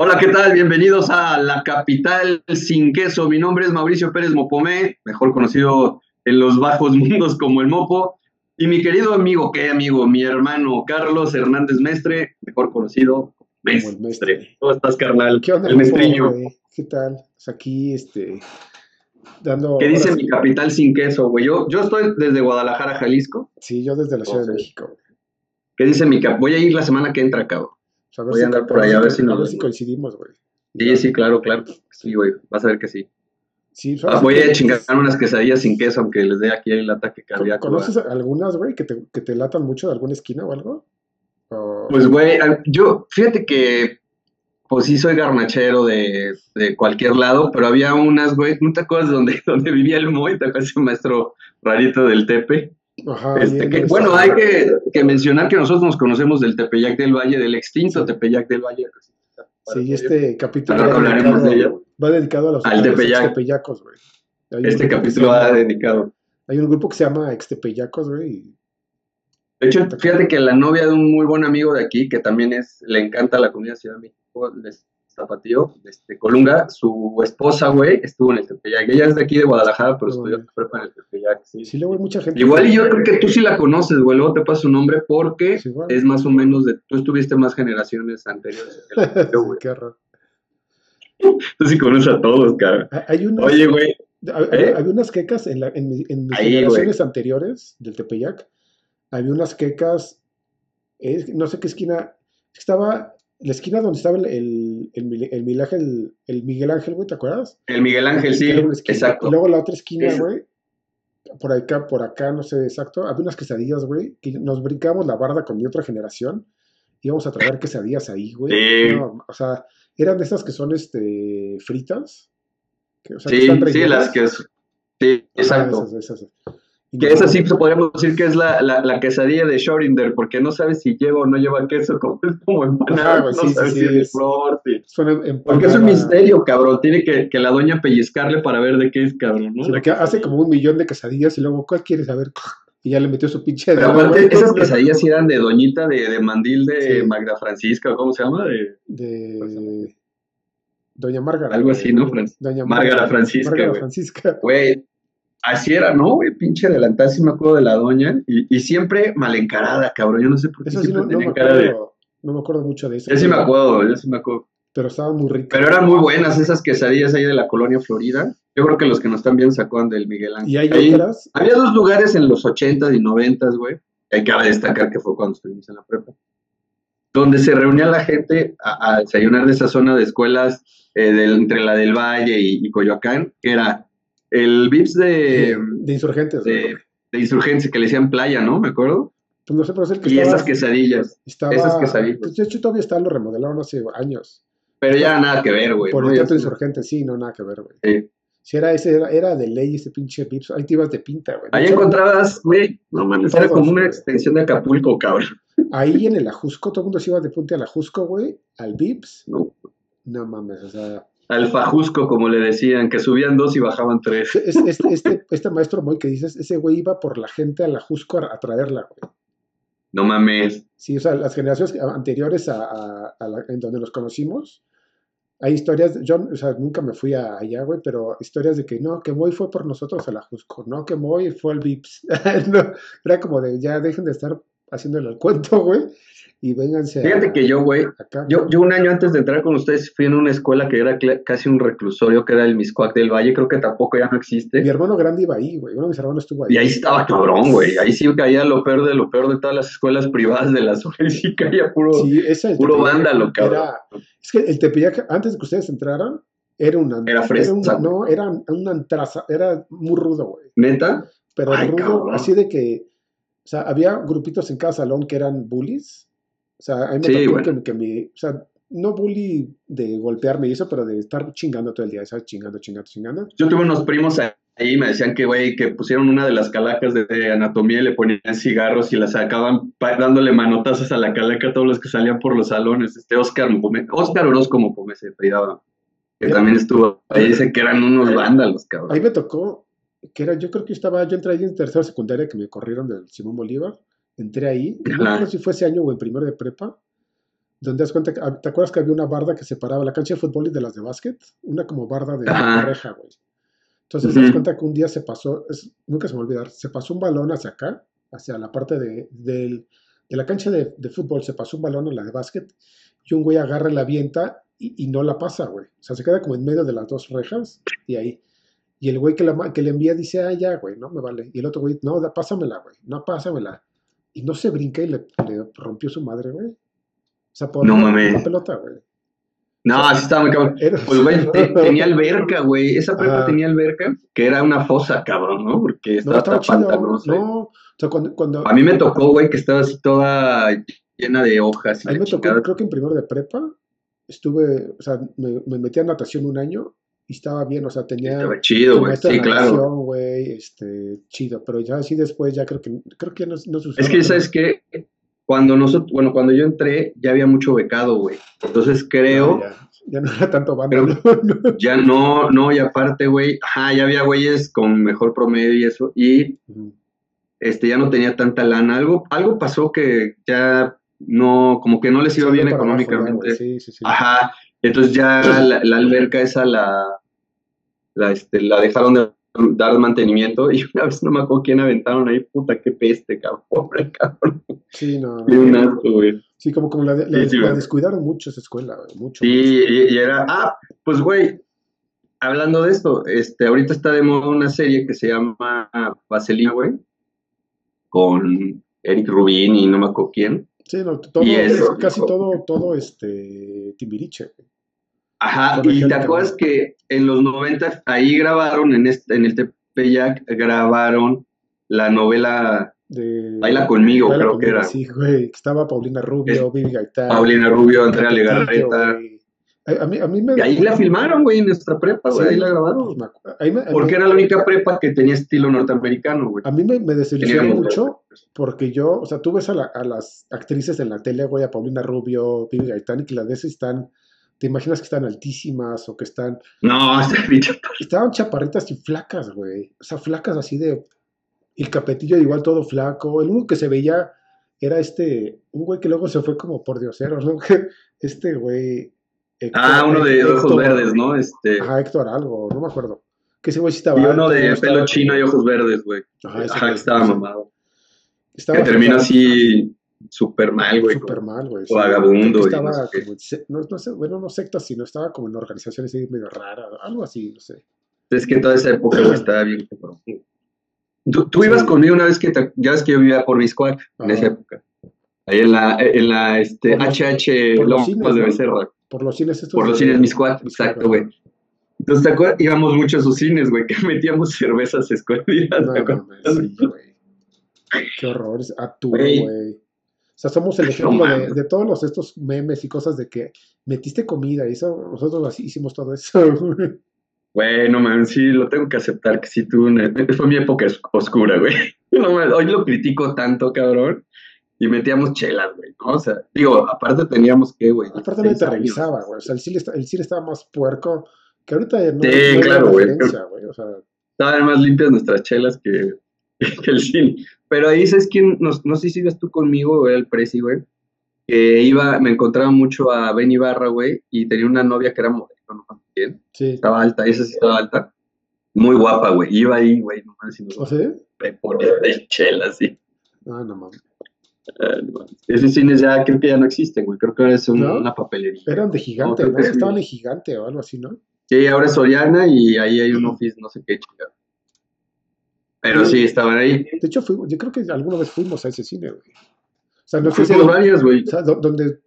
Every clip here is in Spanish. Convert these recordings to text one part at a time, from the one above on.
Hola, ¿qué tal? Bienvenidos a la capital sin queso. Mi nombre es Mauricio Pérez Mopomé, mejor conocido en los bajos mundos como el Mopo. Y mi querido amigo, ¿qué amigo? Mi hermano Carlos Hernández Mestre, mejor conocido como Mestre. Mestre. ¿Cómo estás, carnal? ¿Qué onda, el mestriño. ¿Qué tal? Pues aquí, este, dando... ¿Qué dice mi capital sin queso, güey? Yo, yo estoy desde Guadalajara, Jalisco. Sí, yo desde la Ciudad de México. ¿Qué dice mi cap? Voy a ir la semana que entra, cabrón. O sea, a ver Voy a andar por ahí, a ver si nos a ver si vemos. coincidimos, güey. Sí, sí, claro, claro. Sí, güey. Vas a ver que sí. Sí, Ah, ¿sabes voy a chingar unas quesadillas sin queso, aunque les dé aquí el ataque ¿Con- cardíaco. ¿Conoces ¿verdad? algunas, güey, que te, que te latan mucho de alguna esquina o algo? O- Pues, güey, yo, fíjate que, pues sí soy garnachero de, de cualquier lado, pero había unas, güey, ¿no te acuerdas donde, donde vivía el Moy? ¿Te acuerdas ese maestro rarito del Tepe? Ajá, Este, que- bueno, hay que, que mencionar que nosotros nos conocemos del Tepeyac del Valle, del extinto. Tepeyac del Valle. Sí, este capítulo va hablaremos dedicado, de ello. va dedicado a los Al a los Tepeyac. extepeyacos, güey. Este capítulo va dedicado. Hay un grupo que se llama Extepeyacos, güey. De hecho, fíjate que la novia de un muy buen amigo de aquí, que también es, le encanta la comida Ciudad de México, de Zapatío, de este, Colunga, su esposa, güey, estuvo en el Tepeyac. Ella es de aquí de Guadalajara, pero estudió prepa en el Tepeyac. Sí. Sí, luego hay mucha gente. Igual y yo creo que tú sí la conoces, güey, luego te paso su nombre porque Sí, es más o menos de, tú estuviste más generaciones anteriores que la güey. Qué raro. Tú sí conoces a todos, cara. Ah, Hay Oye, güey, ¿eh? había unas quecas en, la- en, mi- en mis Ahí, generaciones anteriores del Tepeyac. Había unas quecas, no sé qué esquina, estaba la esquina donde estaba el, el, el, Mil- el Miguel Ángel, el Miguel Ángel, güey, ¿te acuerdas? el Miguel Ángel, sí, exacto. Y luego la otra esquina, güey, por acá, por acá, no sé exacto, había unas quesadillas, güey, que nos brincamos la barda con mi otra generación. Íbamos a traer quesadillas ahí, güey. Sí. No, o sea, eran de esas que son este fritas. que, o sea, que Sí, están sí, las que es, sí, exacto. esas, esas. Que esa sí pues, podríamos decir que es la, la, la quesadilla de Schorinder, porque no sabes si lleva o no lleva queso, como, es como empanada, no sí, sabes sí, si es flor, empanada. Porque es un misterio, cabrón, tiene que, que la doña pellizcarle para ver de qué es, cabrón, ¿no? Porque hace como un millón de quesadillas y luego, ¿cuál quieres saber? Y ya le metió su pinche Pero aparte, esas quesadillas sí eran de doñita de, de mandil de Sí. Magda Francisca, ¿cómo se llama? De, De Doña Márgara. Algo así, ¿no, Fran? Doña Márgara Francisca, Márgara. Francisca. Güey, así era, ¿no, güey? Pinche delantal, sí me acuerdo de la doña, y, y siempre mal encarada, cabrón, yo no sé por qué Eso sí, siempre no, cara de... acuerdo, no me acuerdo mucho de eso. Yo sí me acuerdo, yo sí me acuerdo. Pero estaban muy ricas. Pero eran muy buenas esas quesadillas ahí de la colonia Florida. Yo creo que los que nos están viendo sacaban del Miguel Ángel. Y hay Ahí- otras. Había dos lugares en los 80s y 90s, güey. Hay que destacar que fue cuando estuvimos en la prepa. Donde se reunía la gente a, a desayunar de esa zona de escuelas eh, del- entre la del Valle y, y Coyoacán, que era el VIPS de, de, de insurgentes. de, de Insurgencia, que le decían playa, ¿no? Me acuerdo. Pues no sé, pero es el que Y estaba. esas quesadillas. estaba- esas quesadillas. pues, de hecho, todavía está, lo remodelaron hace años. Pero ya nada que ver, güey. Por ¿no? el Ya teatro se- insurgente, sí, no, nada que ver, güey. sí. Si era ese, era, era de ley ese pinche Vips. Ahí te ibas de pinta, güey. Ahí encontrabas, güey, no mames, era como una extensión de Acapulco, cabrón. Ahí en el Ajusco, todo el mundo se iba de punta al Ajusco, güey. Al Vips. ¿no? No mames, o sea. Al Fajusco, como le decían, que subían dos y bajaban tres. es- este, este, este maestro Moy que dices, ese güey iba por la gente al Ajusco a, a traerla, güey. No mames. Sí, o sea, las generaciones anteriores a, a- a la- en donde nos conocimos, hay historias, yo o sea, nunca me fui a- allá, güey, pero historias de que no, que Moy fue por nosotros a la Jusco, no, que Moy fue al Vips. No, era como de ya dejen de estar haciéndole el cuento, güey, y vénganse a- Fíjate que yo, güey, yo, yo un año antes de entrar con ustedes fui en una escuela que era casi un reclusorio, que era el Miscuac del Valle, creo que tampoco ya no Mi existe. hermano grande iba ahí, güey, uno de mis hermanos estuvo ahí. Y ahí estaba cabrón, güey. Ahí sí caía lo peor de lo peor de todas las escuelas privadas de la zona. Y sí caía puro, Sí, ese el puro vándalo, cabrón. era- es que el Tepeyac, antes de que ustedes entraran, era una... Era fresa, un- no, era una antraza, era muy rudo, güey. ¿Neta? pero Ay, rudo, cabrón. así de que, o sea, había grupitos en cada salón que eran bullies. O sea, a mí me Sí, tocó bueno. que, mi, o sea, no bully de golpearme y eso, pero de estar chingando todo el día, ¿sabes? Chingando, chingando, chingando. Yo tuve unos primos ahí y me decían que, güey, que pusieron una de las calacas de, de anatomía y le ponían cigarros y la sacaban dándole manotazos a la calaca a todos los que salían por los salones. Este Oscar Oscar Orozco Mopome se apellidaba, que también estuvo ahí. Dice que eran unos vándalos, Ahí cabrón. me tocó, que era, yo creo que estaba, yo entré ahí en tercera secundaria que me corrieron del Simón Bolívar, entré ahí, no recuerdo si fue ese año o en primero de prepa, donde das cuenta, que- ah, ¿te acuerdas que había una barda que separaba la cancha de fútbol y de las de básquet? Una como barda de, de reja, güey. Entonces, te das cuenta que un día se pasó, es- nunca se me va a olvidar, se pasó un balón hacia acá, hacia la parte de, del- de la cancha de, de fútbol, se pasó un balón a la de básquet, y un güey agarra la vienta y, y no la pasa, güey. O sea, se queda como en medio de las dos rejas y ahí. Y el güey que, la, que le envía dice, ah, ya, güey, no me vale. Y el otro güey, no, da, pásamela, güey, no, pásamela. Y no se brinca y le, le rompió su madre, güey. O sea, por No mames. una pelota, güey. No, así estaba muy cabrón. Era- Pues, güey, te- tenía alberca, güey. Esa prepa tenía alberca, que era una fosa, cabrón, ¿no? Porque No, estaba estaba hasta chido. pantanosa. No, o sea, cuando, cuando A mí me tocó, güey, que estaba así toda llena de hojas. Y a mí la me tocó, creo que en primero de prepa, estuve, o sea, me, me metí a natación un año y estaba bien, o sea, tenía Estaba chido, güey. Sí, claro. güey, este, chido, pero ya así después, ya creo que, creo que no, no usaba. Es que, ¿sabes qué? Cuando nosotros, bueno, cuando yo entré, ya había mucho becado, güey. Entonces creo, Ya, ya no era tanto banda, ¿no? ya no, no, y aparte, güey, ajá, ya había güeyes con mejor promedio y eso, y este, ya no tenía tanta lana. Algo, algo pasó que ya no, como que no les iba Sí, bien para abajo ya, económicamente. sí, sí, sí. Ajá, entonces ya la, la alberca esa la, la, este, la dejaron de dar mantenimiento y una vez no me acuerdo quién aventaron ahí, puta, qué peste, cabrón, pobre cabrón, Sí, no. y un asco, güey. Sí, como, como la, de- la, Sí, sí, la güey. descuidaron mucho esa escuela, güey, mucho. Sí, y, y era, ah, pues güey, hablando de esto, este, ahorita está de moda una serie que se llama Vaselina, güey, con Eric Rubin y no me acuerdo quién. Sí, no, todo, eso, casi todo, todo este Timbiriche. Ajá, y te acuerdas que en los 90 ahí grabaron, en, este, en el Tepeyac, grabaron la novela De, Baila conmigo, Baila creo que era. Sí, güey, estaba Paulina Rubio, Vivi Gaitán. Paulina Rubio, Andrea Legarreta. güey. A, mí, a mí me... Y ahí la filmaron, güey, en nuestra prepa, güey, Sí, ahí la grabaron. me- Porque era la única prepa que tenía estilo norteamericano, güey. A mí me, me desilusionó mucho porque yo, o sea, tú ves a, la- a las actrices en la tele, güey, a Paulina Rubio, Vivi Gaitán, y que las y están, te imaginas que están altísimas o que están, No, estaban chaparritas y flacas, güey, o sea, flacas así de, y el capetillo igual todo flaco, el único que se veía era este, un güey que luego se fue como por diosero, ¿no? Este güey. Héctor- Ah, uno de ojos Héctor- verdes, ¿no? Este. Ajá, Héctor algo, no me acuerdo. Que ese güey sí estaba Y uno alto, de pelo chino y ojos verdes, güey. Ajá, ese Ajá, güey, que estaba sí. mamado. Estaba Que termina o así súper mal, güey. Súper mal, güey. vagabundo que y no Estaba sé qué. como en se- no, no sé, bueno, no sectas, sino estaba como en organizaciones ahí medio raras, algo así, no sé. Es que toda esa época güey, estaba bien. Tú, tú Sí. ibas conmigo una vez que te- ya ves que yo vivía por Miscuac en esa época. Ahí en la, en la este, Por HH Lomas de ¿no? Becerra. Por los cines estos. Por los cines Miscuac, exacto, güey. Entonces, ¿te acuerdas? Íbamos mucho a sus cines, güey, que metíamos cervezas escondidas. No, ¿te mames, sí, güey. Qué horror. Aturo, Güey. O sea, somos el No ejemplo de, todos los, estos memes y cosas de que metiste comida y eso, nosotros así hicimos todo eso. Bueno, man, sí, lo tengo que aceptar que sí tuve una... Fue mi época os- oscura, güey. No, man, hoy lo critico tanto, cabrón. Y metíamos chelas, güey, ¿no? O sea, digo, aparte teníamos que, güey. Aparte 16 te revisaba, güey. O sea, el cine, está- el cine estaba más puerco que ahorita ya no, Sí, no claro, güey. O sea, Estaban más limpias nuestras chelas que, que el cine. Pero ahí, ¿sabes quién? No, no sé si ibas tú conmigo, güey, el Prezi, güey. Que iba, me encontraba mucho a Ben Ibarra, güey, y tenía una novia que era modelo, ¿no? Bien. sí. Estaba alta, esa sí estaba alta. Muy guapa, güey. Iba ahí, güey, no nos ¿O sea? ponía de chelas, sí. Ah, no mames. No mames. Esos cines ya creo que ya no existen, güey. Creo que ahora es un- ¿No? una papelería. Eran de gigante, ¿no? sí. Estaban en gigante o algo así, ¿no? Sí, ahora es Soriana y ahí hay un office, no sé qué chingado. Pero sí, estaban ahí. De hecho, fuimos, yo creo que alguna vez fuimos a ese cine, güey. O sea, no sé si. Fuimos varias, güey. O sea, do- donde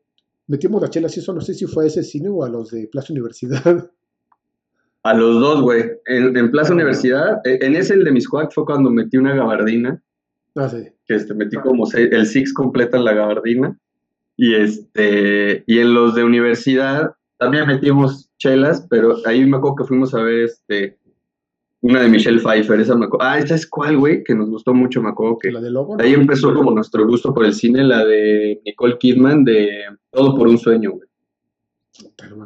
metimos las chelas y eso, no sé si fue a ese cine o a los de Plaza Universidad. A los dos, güey. En, en Plaza Ah. Universidad, eh, en ese el de Miscuac fue cuando metí una gabardina, Ah, sí. que este, metí como seis- el six completa en la gabardina. Y este, y en los de universidad también metimos chelas, pero ahí me acuerdo que fuimos a ver este una de Michelle Pfeiffer, esa me acuerdo. Ah, esta es cuál, güey, que nos gustó mucho, me acuerdo que La de Lobo. ahí empezó como nuestro gusto por el cine, la de Nicole Kidman de Todo por un sueño, güey.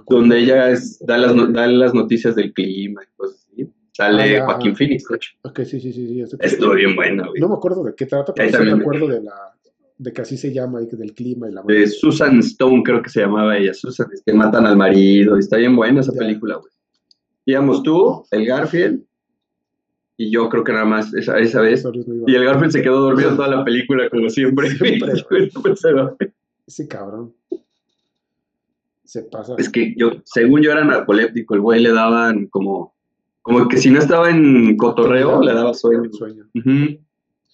Donde ella es, da, las, da las noticias del clima y cosas. Sale Ah, Joaquín ajá. Phoenix, hecho. Ok, sí, sí, sí. sí, Estuvo bien buena, güey. No me acuerdo de qué trata, pero sí me acuerdo de la, de que así se llama, y que del clima y la De Susan Stone, creo que se llamaba ella. Susan, es que matan al marido. y Está bien buena esa Ya. película, güey. Íbamos tú, el Garfield, y yo creo que nada más esa, esa vez. Y el Garfield se quedó dormido toda la película, como siempre. Siempre. Ese cabrón. Se pasa. Es que yo, según yo era narcoléptico, el güey le daban como, como que si no estaba en cotorreo, le daba sueño.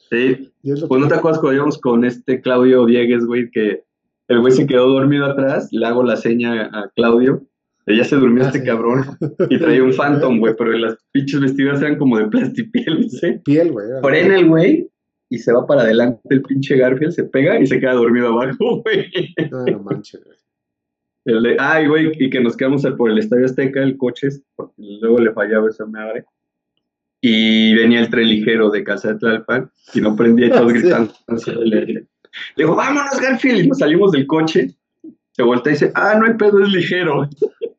Sí, pues no te acuerdas cuando íbamos con este Claudio Diegues, güey, que el güey se quedó dormido atrás, le hago la seña a Claudio, ya se durmió Ah, este sí. cabrón, y traía un Phantom, güey, pero las pinches vestiduras eran como de plastipiel, ¿sí? Piel, güey. Frena el güey y se va para adelante el pinche Garfield, se pega y se queda dormido abajo, güey. No, no manches, güey. El de, ay, güey, y que nos quedamos por el Estadio Azteca, el coche, porque luego le fallaba esa madre. Y venía el tren ligero de Casa de Tlalpan y no prendía y todos Sí. gritando. Le, le digo, vámonos, Garfield, y nos salimos del coche. Se voltea y dice, ah, no hay pedo, es ligero,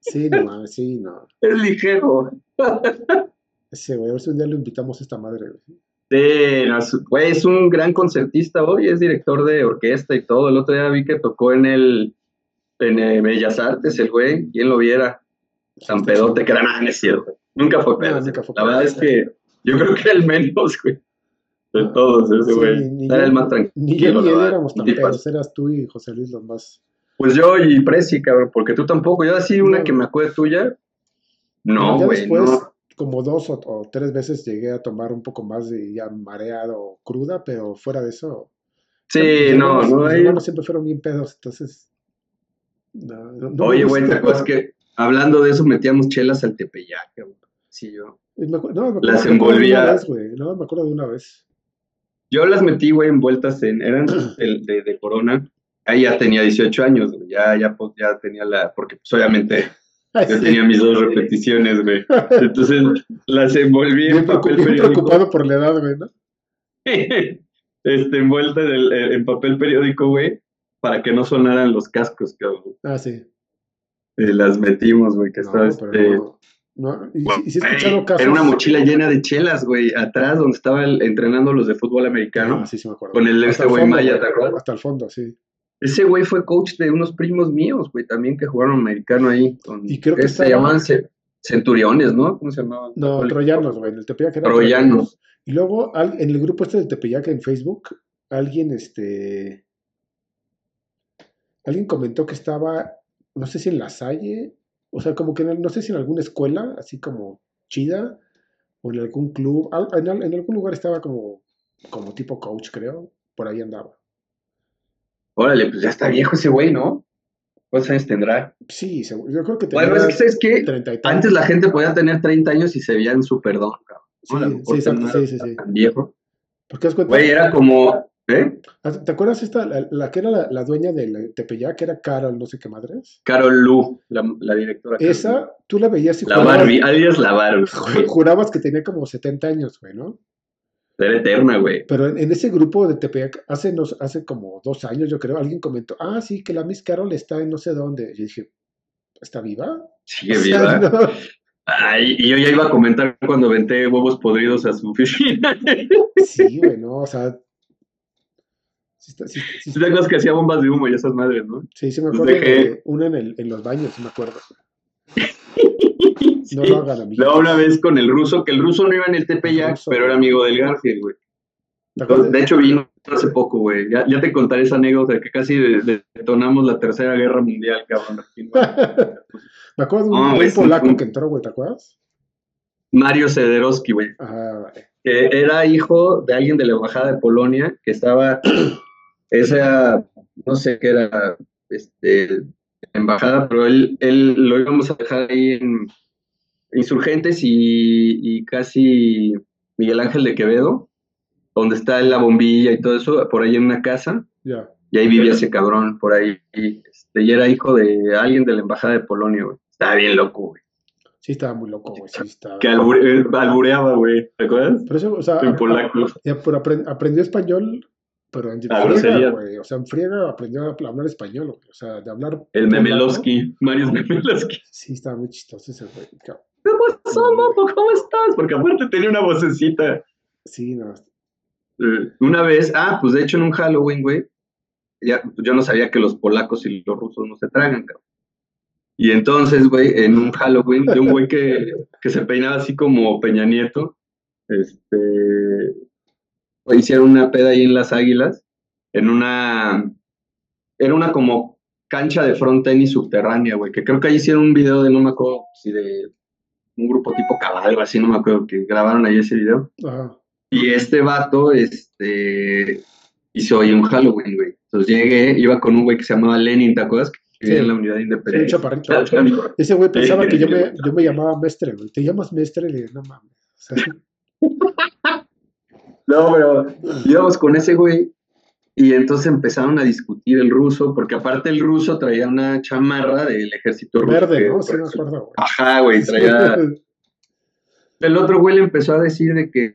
Sí, no mames, sí, no. es ligero. Ese, güey, a ver si un día lo invitamos a esta madre, güey. Sí, no, güey, es un gran concertista hoy, es director de orquesta y todo. El otro día vi que tocó en el en Bellas Artes, el güey, quien lo viera. San Pedote, que era nada, no es cierto. Nunca fue pedo. No, nunca fue la pedo. verdad es que yo creo que era el menos, güey. De todos, ese güey. ni era yo- el más Ni tranquilo. yo ni él éramos tan pedos, eras tú y José Luis los más. Pues yo y Prezi, cabrón, porque tú tampoco. Yo así una No. que me acuerdo tuya. No, ya güey, después, no. como dos o, o tres veces llegué a tomar un poco más de ya mareado o cruda, pero fuera de eso. Sí, mis no, no. siempre fueron bien pedos, entonces. No, no- Oye, güey, ¿te acuerdas que hablando de eso metíamos chelas al Tepeyac, cabrón? Sí, yo. Me no, me acuerdo, Las envolvía- güey. No, me acuerdo de una vez. Yo las metí, güey, envueltas en, eran de, de, de Corona. Ahí ya tenía 18 años, güey, ya, ya, pues, ya tenía la, porque pues obviamente Ay, yo sí. tenía mis dos repeticiones, güey. Entonces las envolví Bien, en papel bien periódico. preocupado por la edad, güey, ¿no? Este, envuelta en, el- en papel periódico, güey, para que no sonaran los cascos, cabrón. Ah, sí. Y las metimos, güey, que No, estaba este... no. no, y, Güey, y sí he escuchado casos. Era una mochila llena de chelas, güey, atrás donde estaban entrenando los de fútbol americano. Ah, sí, sí me acuerdo. Con el este güey Maya, ¿te acuerdas? Hasta el fondo, sí. Ese güey fue coach de unos primos míos, güey, también que jugaron americano ahí. Con, Y creo que ¿qué se estaba- llamaban Ce- centuriones, ¿no? ¿Cómo se llamaban? No, troyanos, güey. En el Tepeyac eran Troyanos. Y luego, al- en el grupo este del Tepeyac en Facebook, alguien, este. Alguien comentó que estaba, no sé si en la Salle, o sea, como que en, no sé si en alguna escuela, así como chida, o en algún club, en, al- en algún lugar estaba como, como tipo coach, creo, por ahí andaba. Órale, pues ya está viejo ese güey, ¿no? ¿Cuántos años tendrá? Sí, seguro- yo creo que tenía Bueno, es que, ¿sabes tantos. Antes la gente podía tener 30 años y se veían súper don, cabrón. Sí, sí, exacto, sí, sí, sí. tan viejo. Porque cuenta, Güey, era como, ¿eh? ¿te acuerdas esta, la, la que era la, la dueña del Tepeyac, que era Carol, no sé qué madres? Carol Lu, la, la directora. Carol. Esa, tú la veías y La jurabas- Barbie, alias la Barbie. güey. jurabas que tenía como 70 años, güey, ¿no? Era eterna, güey. Pero en, en ese grupo de Tepeyac, hace, nos, hace como dos años, yo creo, alguien comentó, ah, sí, que la Miss Carol está en no sé dónde. Yo dije, ¿está viva? Sigue O sea, viva. no. Ay, y yo ya iba a comentar cuando venté huevos podridos a su oficina. Sí, güey, no, o sea. Sí, sí, sí, ¿Tú te acuerdas que hacía bombas de humo y esas madres, no? sí, sí me Pues acuerdo dejé- de una en, el, en los baños, sí me acuerdo. No lo hagan, amigos. Luego una vez con el ruso, que el ruso no iba en el Tepeyac, pero era amigo del Garfield, güey. De hecho, vino hace poco, güey. Ya, ya te contaré esa anécdota de que casi de- de- detonamos la Tercera Guerra Mundial, cabrón. me acuerdo de un, No, sí, polaco que entró, güey, ¿te acuerdas? Mario Sederowski, güey. Ah, vale. que era hijo de alguien de la embajada de Polonia, que estaba, esa, no sé qué era, este, embajada, pero él, él lo íbamos a dejar ahí en Insurgentes y, y casi Miguel Ángel de Quevedo, donde está la bombilla y todo eso, por ahí en una casa, Ya. y ahí vivía ese cabrón, por ahí, y, este, y era hijo de alguien de la embajada de Polonia, güey. Estaba bien loco, güey. Sí, estaba muy loco, güey. Sí, estaba. Que albure- albureaba, güey, ¿te acuerdas? Pero eso, o sea, En polaco. Aprendió español, pero en Ah, friega, güey. O sea, en friega aprendió a hablar español, güey. O sea, de hablar. El Memelowski, Marius Memelowski. Sí, estaba muy chistoso ese güey. ¿Cómo estás, Mopo? ¿Cómo estás? Porque aparte tenía una vocecita. Sí, no. Eh, Una vez, ah, pues de hecho en un Halloween, güey, ya, yo no sabía que los polacos y los rusos no se tragan, cabrón. Y entonces, güey, en un Halloween, de un güey que, que se peinaba así como Peña Nieto, este, hicieron una peda ahí en Las Águilas, en una, era una como cancha de front tenis subterránea, güey, que creo que ahí hicieron un video de, no me acuerdo si de un grupo tipo caballo, así, no me acuerdo, que grabaron ahí ese video. Y este vato, este, hizo ahí un Halloween, güey. Entonces llegué, iba con un güey que se llamaba Lenin, ¿te acuerdas? Que sí. en la unidad independiente. Ese güey pensaba que yo me, yo me llamaba Mestre, güey. ¿Te llamas Mestre? Le dije, no mames. no, pero íbamos con ese güey y entonces empezaron a discutir el ruso, porque aparte el ruso traía una chamarra del ejército ruso. Verde, ¿no? Sí, me acuerdo, güey. Ajá, güey, traía... el otro güey le empezó a decir de que,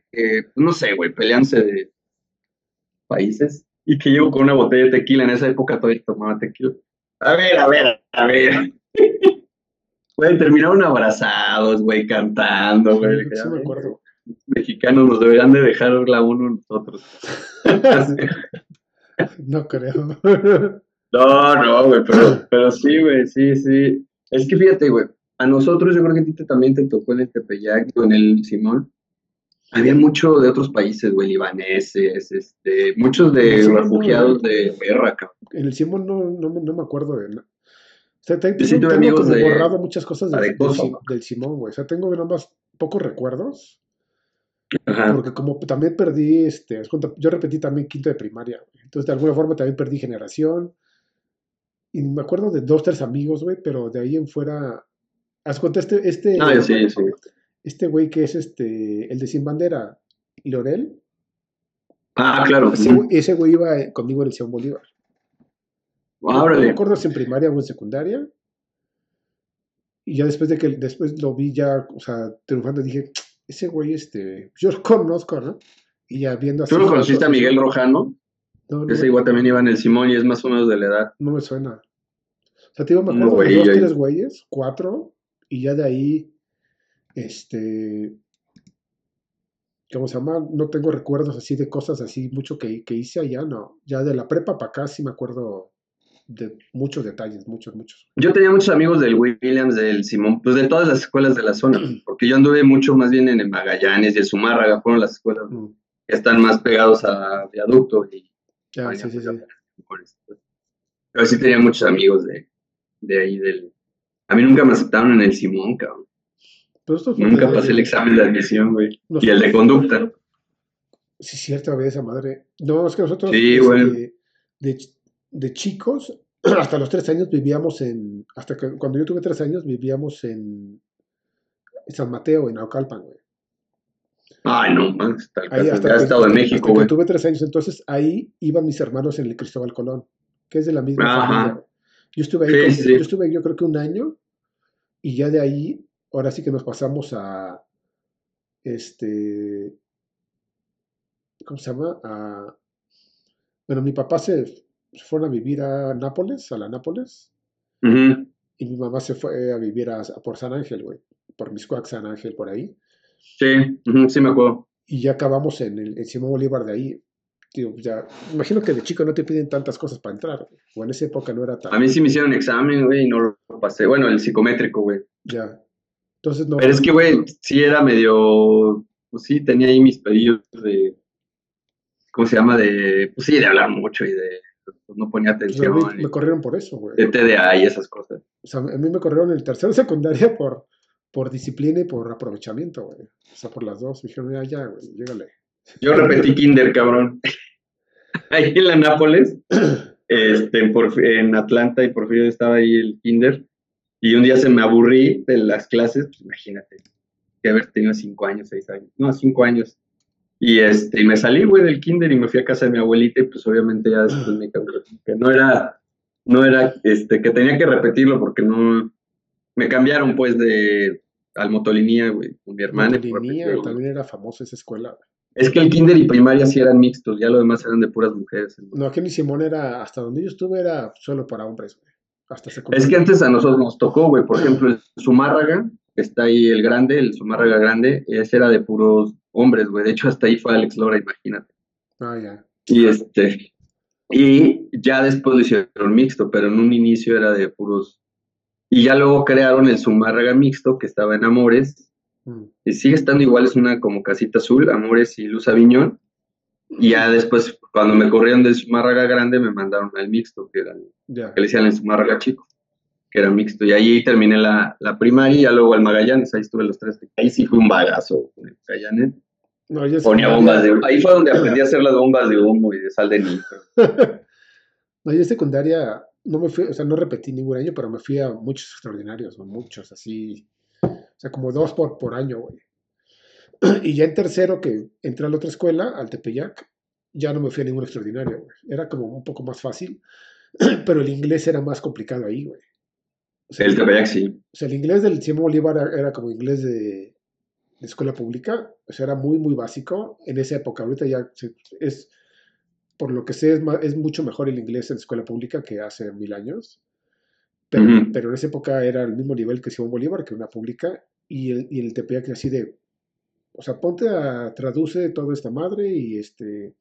no sé, güey, peleándose de países y que llegó con una botella de tequila. En esa época todavía tomaba tequila. A ver, a ver, a ver. Güey, terminaron abrazados, güey, cantando, güey. Sí, me acuerdo. Mexicanos nos deberían de dejar la uno nosotros. No creo. No, no, güey, pero, pero sí, güey, sí, sí. Es que fíjate, güey, a nosotros yo creo que a ti también te tocó en el Tepeyac o en el Simón. Había mucho de otros países, güey, libaneses, este, muchos de refugiados de guerra, cabrón. En el Simón no, no, no me acuerdo de nada. O sea, tengo, sí, tengo amigos como de, borrado muchas cosas del, del, del, Simón, güey. O sea, tengo nada más pocos recuerdos. Porque como también perdí, este, yo repetí también quinto de primaria, entonces de alguna forma también perdí generación. Y me acuerdo de dos, tres amigos, güey, pero de ahí en fuera, haz cuenta, este, este, ah, sí, sí. este güey que es este, el de Sin Bandera, Leonel. Ah, claro. Ese, güey iba conmigo en el Simón Bolívar. Ah, no me acuerdo si en primaria o en secundaria. Y ya después de que después lo vi ya, o sea, triunfando, dije, ese güey, este, yo lo conozco, ¿no? Y ya viendo así. ¿Tú lo conociste a Miguel Rojano? No, no, ese igual también iba en el Simón y es más o menos de la edad. No me suena. O sea, te digo, me acuerdo de dos, tres güeyes, cuatro, y ya de ahí, este, ¿cómo se llama? No tengo recuerdos así de cosas así mucho que, que hice allá, no. Ya de la prepa para acá sí me acuerdo de muchos detalles, muchos, muchos. Yo tenía muchos amigos del Williams, del Simón, pues de todas las escuelas de la zona, porque yo anduve mucho más bien en el Magallanes y el Zumárraga, fueron las escuelas mm. que están más pegados a viaducto y... Sí, sí, sí. Pero sí tenía muchos amigos de, de ahí del... A mí nunca me aceptaron en el Simón, cabrón. Nunca pasé el examen de admisión, güey. y el de conducta. Sí, cierto, había esa madre. No, es que nosotros... Sí, este, de, de chicos, hasta los tres años vivíamos en, hasta que cuando yo tuve tres años vivíamos en, San Mateo, en Aucalpan, güey. Ay, no, man, hasta ahí, hasta estado en México, güey. Tuve tres años, entonces ahí iban mis hermanos en el Cristóbal Colón, que es de la misma familia. Yo estuve ahí, yo estuve yo creo que un año, y ya de ahí, ahora sí que nos pasamos a, este, ¿cómo se llama? A, bueno, mi papá se fueron a vivir a Nápoles, a la Nápoles. Y mi mamá se fue a vivir a, por San Ángel, güey. Por Miscuac, San Ángel, por ahí. Sí, sí me acuerdo. Y ya acabamos en el Simón Bolívar de ahí. Tío, ya, imagino que de chico no te piden tantas cosas para entrar, o en esa época no era tan... A mí sí me hicieron examen, güey, y no lo pasé. Bueno, el psicométrico, güey. Ya. Entonces no... Pero es que, güey, sí era medio... Pues sí, tenía ahí mis pedidos de... ¿Cómo se llama? De... Pues sí, de hablar mucho y de pues, no ponía atención. me, corrieron por eso, güey. De TDA y esas cosas. O sea, a mí me corrieron en el tercero secundaria por, por disciplina y por aprovechamiento, güey. O sea, por las dos. Me dijeron, ya, ya, güey, llégale. Yo repetí kinder, cabrón. ahí en la Nápoles, este, en, Atlanta, y por fin estaba ahí el kinder. Y un día se me aburrí de las clases, pues imagínate, que haber tenido cinco años, seis años. No, cinco años. Y este, y me salí, güey, del kinder y me fui a casa de mi abuelita y pues obviamente ya después me cambió. Que no era, no era, este, que tenía que repetirlo porque no, me cambiaron pues de al Motolinía, güey, con mi hermana. Motolinía también era famosa esa escuela. Es que el kinder y primaria sí eran mixtos, ya lo demás eran de puras mujeres. No, aquí mi Simón era, hasta donde yo estuve era solo para hombres, güey. Hasta es que antes a nosotros nos tocó, güey, por ejemplo, el Zumárraga, está ahí el grande, el Zumárraga grande, ese era de puros hombres, güey. De hecho, hasta ahí fue Alex Lora, imagínate. Ah, ya. Y este, Y ya después lo hicieron mixto, pero en un inicio era de puros. Y ya luego crearon el Zumárraga mixto, que estaba en Amores. Mm. Y sigue estando igual, es una como casita azul, Amores y Luz Aviñón. Y ya después, cuando me corrieron del Zumárraga grande, me mandaron al mixto, que, era, Ya. que le decían el Zumárraga chico, que era mixto. Y ahí terminé la, la primaria y ya luego al Magallanes, ahí estuve los tres. Ahí sí fue un bagazo con el Magallanes. No, yo Ponía bombas de Ahí fue donde aprendí a hacer las bombas de humo y de sal de nitro. No, yo en secundaria no me fui, o sea, no repetí ningún año, pero me fui a muchos extraordinarios, muchos, así, o sea, como dos por, por año, güey. Y ya en tercero, que entré a la otra escuela, al Tepeyac, ya no me fui a ningún extraordinario, güey. Era como un poco más fácil, pero el inglés era más complicado ahí, güey. O sea, El Tepeyac sí. o sea, el inglés del Simón Bolívar era, era como inglés de, de escuela pública, o sea, era muy, muy básico en esa época. Ahorita ya es, por lo que sé, es, ma- es mucho mejor el inglés en escuela pública que hace mil años. Pero, pero en esa época era el mismo nivel que Simón Bolívar, que una pública, y el, y el Tepeyac así de, o sea, ponte a, traduce toda esta madre y este,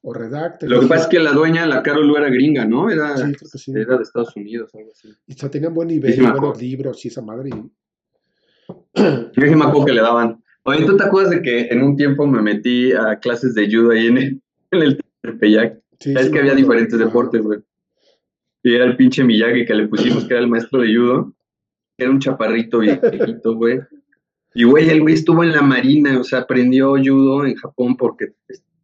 o redacta. Lo que pasa es que la dueña, la Carol, era gringa, ¿no? Era, Sí, creo que sí. era de Estados Unidos, algo así. Y, o sea, tenían buen nivel, Sí, buenos libros y esa madre. y- Yo sí me acuerdo que le daban. Oye, ¿tú te acuerdas de que en un tiempo me metí a clases de judo ahí en el, en el Tepeyac? Sí, Sabes sí que había acuerdo. diferentes deportes, güey. Y era el pinche Miyagi que le pusimos, que era el maestro de judo. Era un chaparrito viejito, güey. Y, güey, el güey estuvo en la marina, o sea, aprendió judo en Japón porque...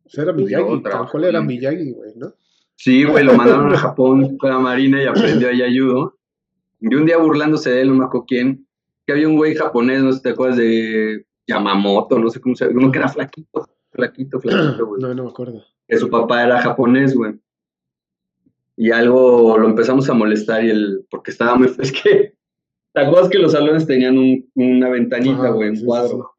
O sea, era Pues Miyagi, tal trabajo cual era Miyagi, güey, ¿no? Sí, güey, lo mandaron a Japón con la marina y aprendió allá judo. Y un día burlándose de él, no me acuerdo quién, que había un güey japonés, no sé si te acuerdas de Yamamoto, no sé cómo se llama, uno que era flaquito, flaquito, flaquito, güey. No, no me acuerdo. que su papá era japonés, güey. Y algo lo empezamos a molestar y el, porque estaba muy, es que, ¿te acuerdas que los salones tenían un- una ventanita, güey, un sí, cuadro? sí.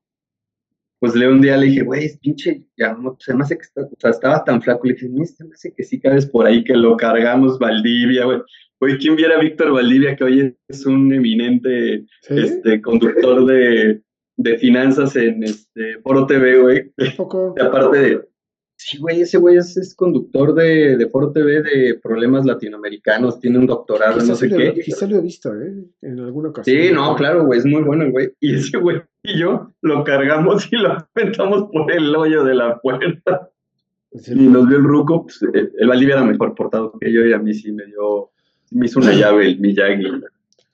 Pues le un día le dije, güey, es pinche, ya, no, se me hace que está, o sea, estaba tan flaco, le dije, "Ni, se me hace que sí cabes por ahí, que lo cargamos Valdivia, güey. Güey, ¿quién viera a Víctor Valdivia, que hoy es un eminente ¿Sí? este, conductor de, de finanzas en este, Foro TV, güey? ¿Un poco? Y aparte de, sí, güey, ese güey es, es conductor de, de Foro TV de problemas latinoamericanos, tiene un doctorado, en no sé lo, qué. quizás lo he visto, ¿eh? En alguna ocasión. Sí, no, claro, güey, es muy bueno güey. Y ese güey y yo lo cargamos y lo aventamos por el hoyo de la puerta. Y nos vio el ruco, pues, el Valdivia era mejor portado que yo y a mí sí me dio, me hizo una llave el Miyagi.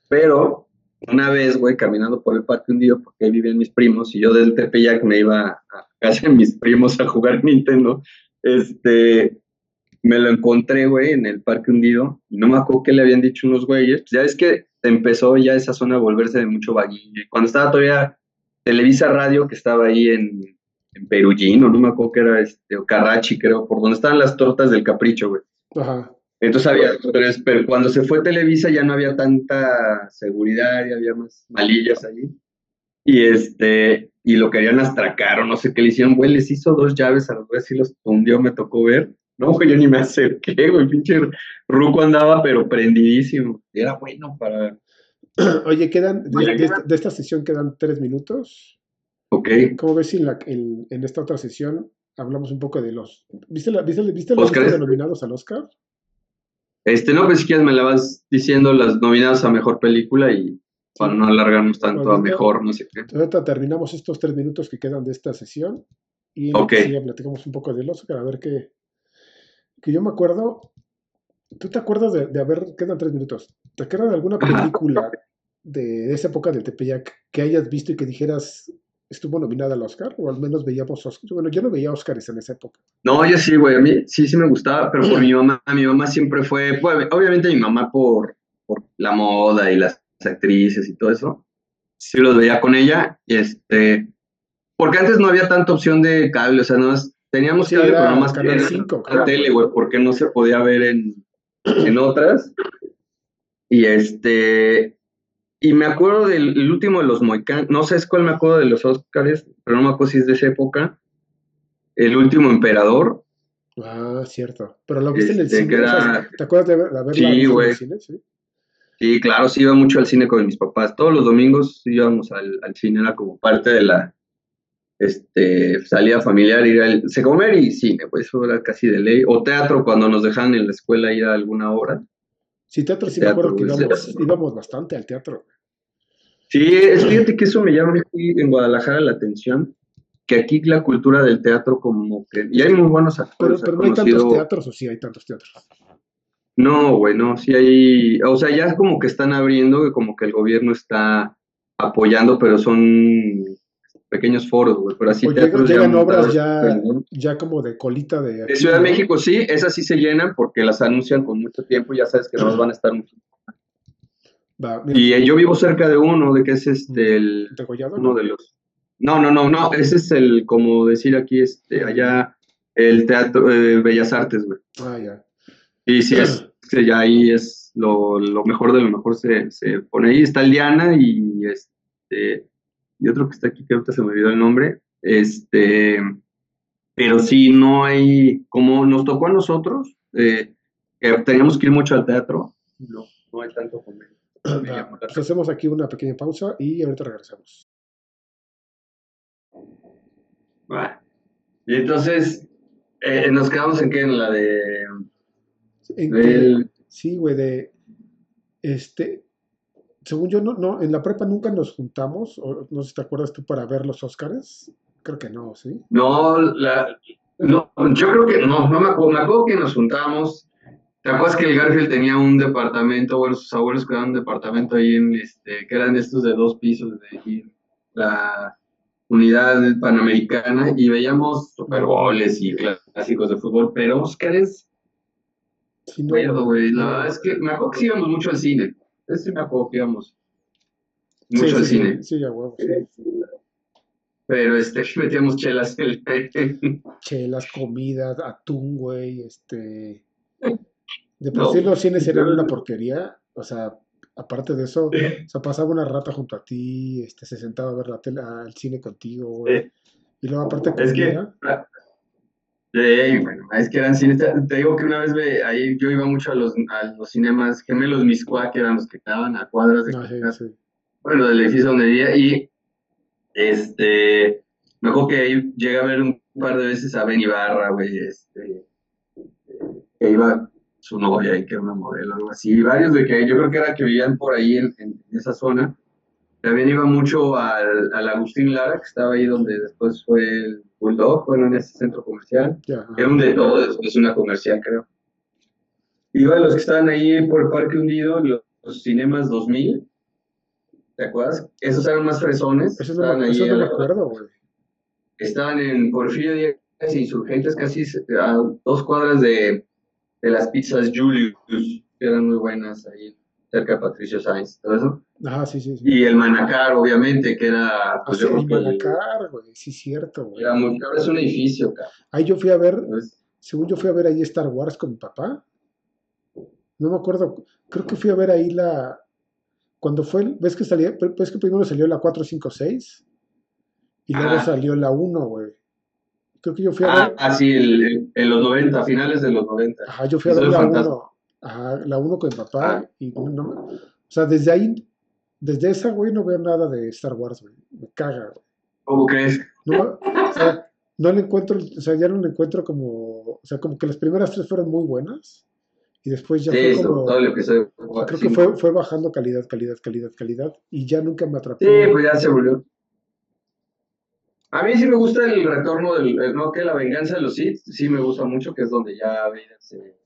Pero una vez, güey, caminando por el parque un día, porque ahí vivían mis primos, y yo del Tepeyac me iba a casa de mis primos a jugar Nintendo, este, me lo encontré, güey, en el parque hundido, y no me acuerdo qué le habían dicho unos güeyes, ya es que empezó ya esa zona a volverse de mucho vaguillo, y cuando estaba todavía Televisa Radio, que estaba ahí en, en Perugino, no me acuerdo qué era, este, o Carrachi, creo, por donde estaban las tortas del Capricho, güey. Ajá. Entonces había, pero, cuando se fue Televisa ya no había tanta seguridad y había más malillas allí. Y este, y lo querían astracar o no sé qué le hicieron, güey, les hizo dos llaves a los güeyes y los tundió, me tocó ver. No, güey, yo ni me acerqué, güey, pinche Ruco andaba, pero prendidísimo. Era bueno para, Oye, quedan, de, esta, de esta sesión quedan tres minutos. ok. ¿Cómo ves si en, la, en, en esta otra sesión hablamos un poco de los... ¿Viste la, viste, viste los nominados al Oscar? Este, no, pues si quieres me la vas diciendo las nominadas a mejor película y para no alargarnos tanto a mejor, no sé qué. Ahorita terminamos estos tres minutos que quedan de esta sesión y Ok. sí, ya platicamos un poco del Oscar, a ver qué... Que yo me acuerdo... ¿Tú te acuerdas de, de haber... Quedan tres minutos. ¿Te acuerdas de alguna película de, de esa época del Tepeyac que hayas visto y que dijeras estuvo nominada al Oscar? O al menos veíamos Oscar. Bueno, yo no veía Oscars en esa época. No, yo sí, güey, a mí sí, sí me gustaba, pero por mi mamá, mi mamá siempre fue, pues, obviamente mi mamá por, por la moda y las actrices y todo eso, sí los veía con ella, y este, porque antes no había tanta opción de cable, o sea, no, teníamos Sí, cable, pero Canal en 5, la claro. tele, güey, porque no se podía ver en, en otras, y este, y me acuerdo del el último de los Moicanos, no sé es cuál me acuerdo de los Oscars, pero no me acuerdo si es de esa época, el último emperador, Ah, cierto. Pero lo viste en el Este, cine. o sea, ¿Te acuerdas de, haber- de haberla Sí, visto en güey. el cine? Sí. Sí, claro, sí iba mucho al cine con mis papás. Todos los domingos íbamos al, al cine, era como parte de la, este, salida familiar, ir al, se comer y cine, pues eso era casi de ley. O teatro cuando nos dejaban en la escuela ir a alguna obra. Sí, teatro sí me acuerdo que íbamos, íbamos bastante al teatro. Sí, es, fíjate que eso me llama aquí en Guadalajara la atención, que aquí la cultura del teatro como que, y hay muy buenos actores, pero no hay tantos teatros, o sí hay tantos teatros. No, güey, no, sí hay, o sea, ya como que están abriendo, como que el gobierno está apoyando, pero son pequeños foros, güey, pero así O llegan, ya obras ya, ¿no? ya como de colita de. De Ciudad de ¿no? México sí, esas sí se llenan porque las anuncian con mucho tiempo, ya sabes que no van a estar mucho. Va, mira, Y eh, yo vivo cerca de uno, de que es este, el, ¿Degollado? uno de los... No, no, no, no, ese es el, como decir aquí, este, allá, el Teatro eh, Bellas Artes, güey. Ah, ya. Y sí, es, que ya ahí es lo, lo mejor de lo mejor se, se pone ahí. Está el Diana y este y otro que está aquí que ahorita se me olvidó el nombre. Este, pero sí, no hay, como nos tocó a nosotros, eh, que teníamos que ir mucho al teatro, no, no hay tanto convenio. La pues hacemos aquí una pequeña pausa y ahorita regresamos. Va. Y entonces, eh, nos quedamos en qué, en la de En del- sí, güey, de. Este. Según yo, no, no, en la prepa nunca nos juntamos, o no sé si te acuerdas tú, para ver los Óscares. Creo que no, ¿sí? No, la, no, yo creo que no, no me acuerdo, me acuerdo que nos juntábamos. ¿Te acuerdas que el Garfield tenía un departamento, bueno, sus abuelos cuidaban un departamento ahí en este, que eran estos de dos pisos de la unidad panamericana y veíamos Super Bowls y clásicos de fútbol, pero Óscares, Sí, no, güey, la no. verdad es que me acuerdo que sí íbamos mucho al cine. Que íbamos Sí, mucho sí, al sí, cine. Sí, a huevo. Pero este, metíamos chelas el Chelas, comidas, atún, güey, este... De No, por sí los cines eran una porquería, o sea, aparte de eso, o sea, pasaba una rata junto a ti, este, se sentaba a ver la tele, al cine contigo, güey. Y luego aparte Es que, Sí, bueno, es que eran cines. Te, digo que una vez ve, ahí yo iba mucho a los, a los cinemas gemelos Miscuá, que eran los que quedaban a cuadras de no, sí, casa, sí. bueno, del edificio donde vivía, y este, me acuerdo que ahí llegué a ver un par de veces a Ben Ibarra, güey, este, que iba su novia y que era una modelo, algo así, y varios de que yo creo que era que vivían por ahí en, en esa zona. También iba mucho al, al Agustín Lara, que estaba ahí donde después fue el Bulldog, bueno, en ese centro comercial. Ajá. Era un de todo, es, es una comercial, creo. Iba a los que estaban ahí por el Parque Hundido, los, los Cinemas 2000, ¿te acuerdas? Esos eran más fresones. Eso no, estaban me- ahí eso no me acuerdo, güey. Estaban en Porfirio Díaz Insurgentes, casi a dos cuadras de, de las pizzas Julius, que eran muy buenas ahí, cerca de Patricio Sainz, todo eso. Ajá, sí, sí, sí. Y el Manacar, obviamente, que era, Ah, pues sí, yo creo el Manacar, güey, sí, cierto, güey. era muy, es un edificio, cabrón. Ahí yo fui a ver, según yo fui a ver ahí Star Wars con mi papá. No me acuerdo, creo que fui a ver ahí la. Cuando fue, ves que salía, ves que primero salió la 456 y luego salió la 1, güey. Creo que yo fui a Ah, ver, ah, sí, el- el- en los 90, finales de los 90. ajá, yo fui a ver la fantástico. 1, ajá, la 1 con mi papá Ah. y no, o sea, desde ahí, desde esa, güey, no veo nada de Star Wars, güey. Me caga, güey. ¿Cómo crees? No, o sea, no le encuentro, o sea, ya no le encuentro como, o sea, como que las primeras tres fueron muy buenas y después ya Sí, fue como, todo el episodio creo que fue, fue bajando calidad, calidad, calidad, calidad y ya nunca me atrapó. Sí, pues ya se volvió. A mí sí me gusta el retorno del, no, que la venganza de los Sith, sí me gusta mucho, que es donde ya Vader se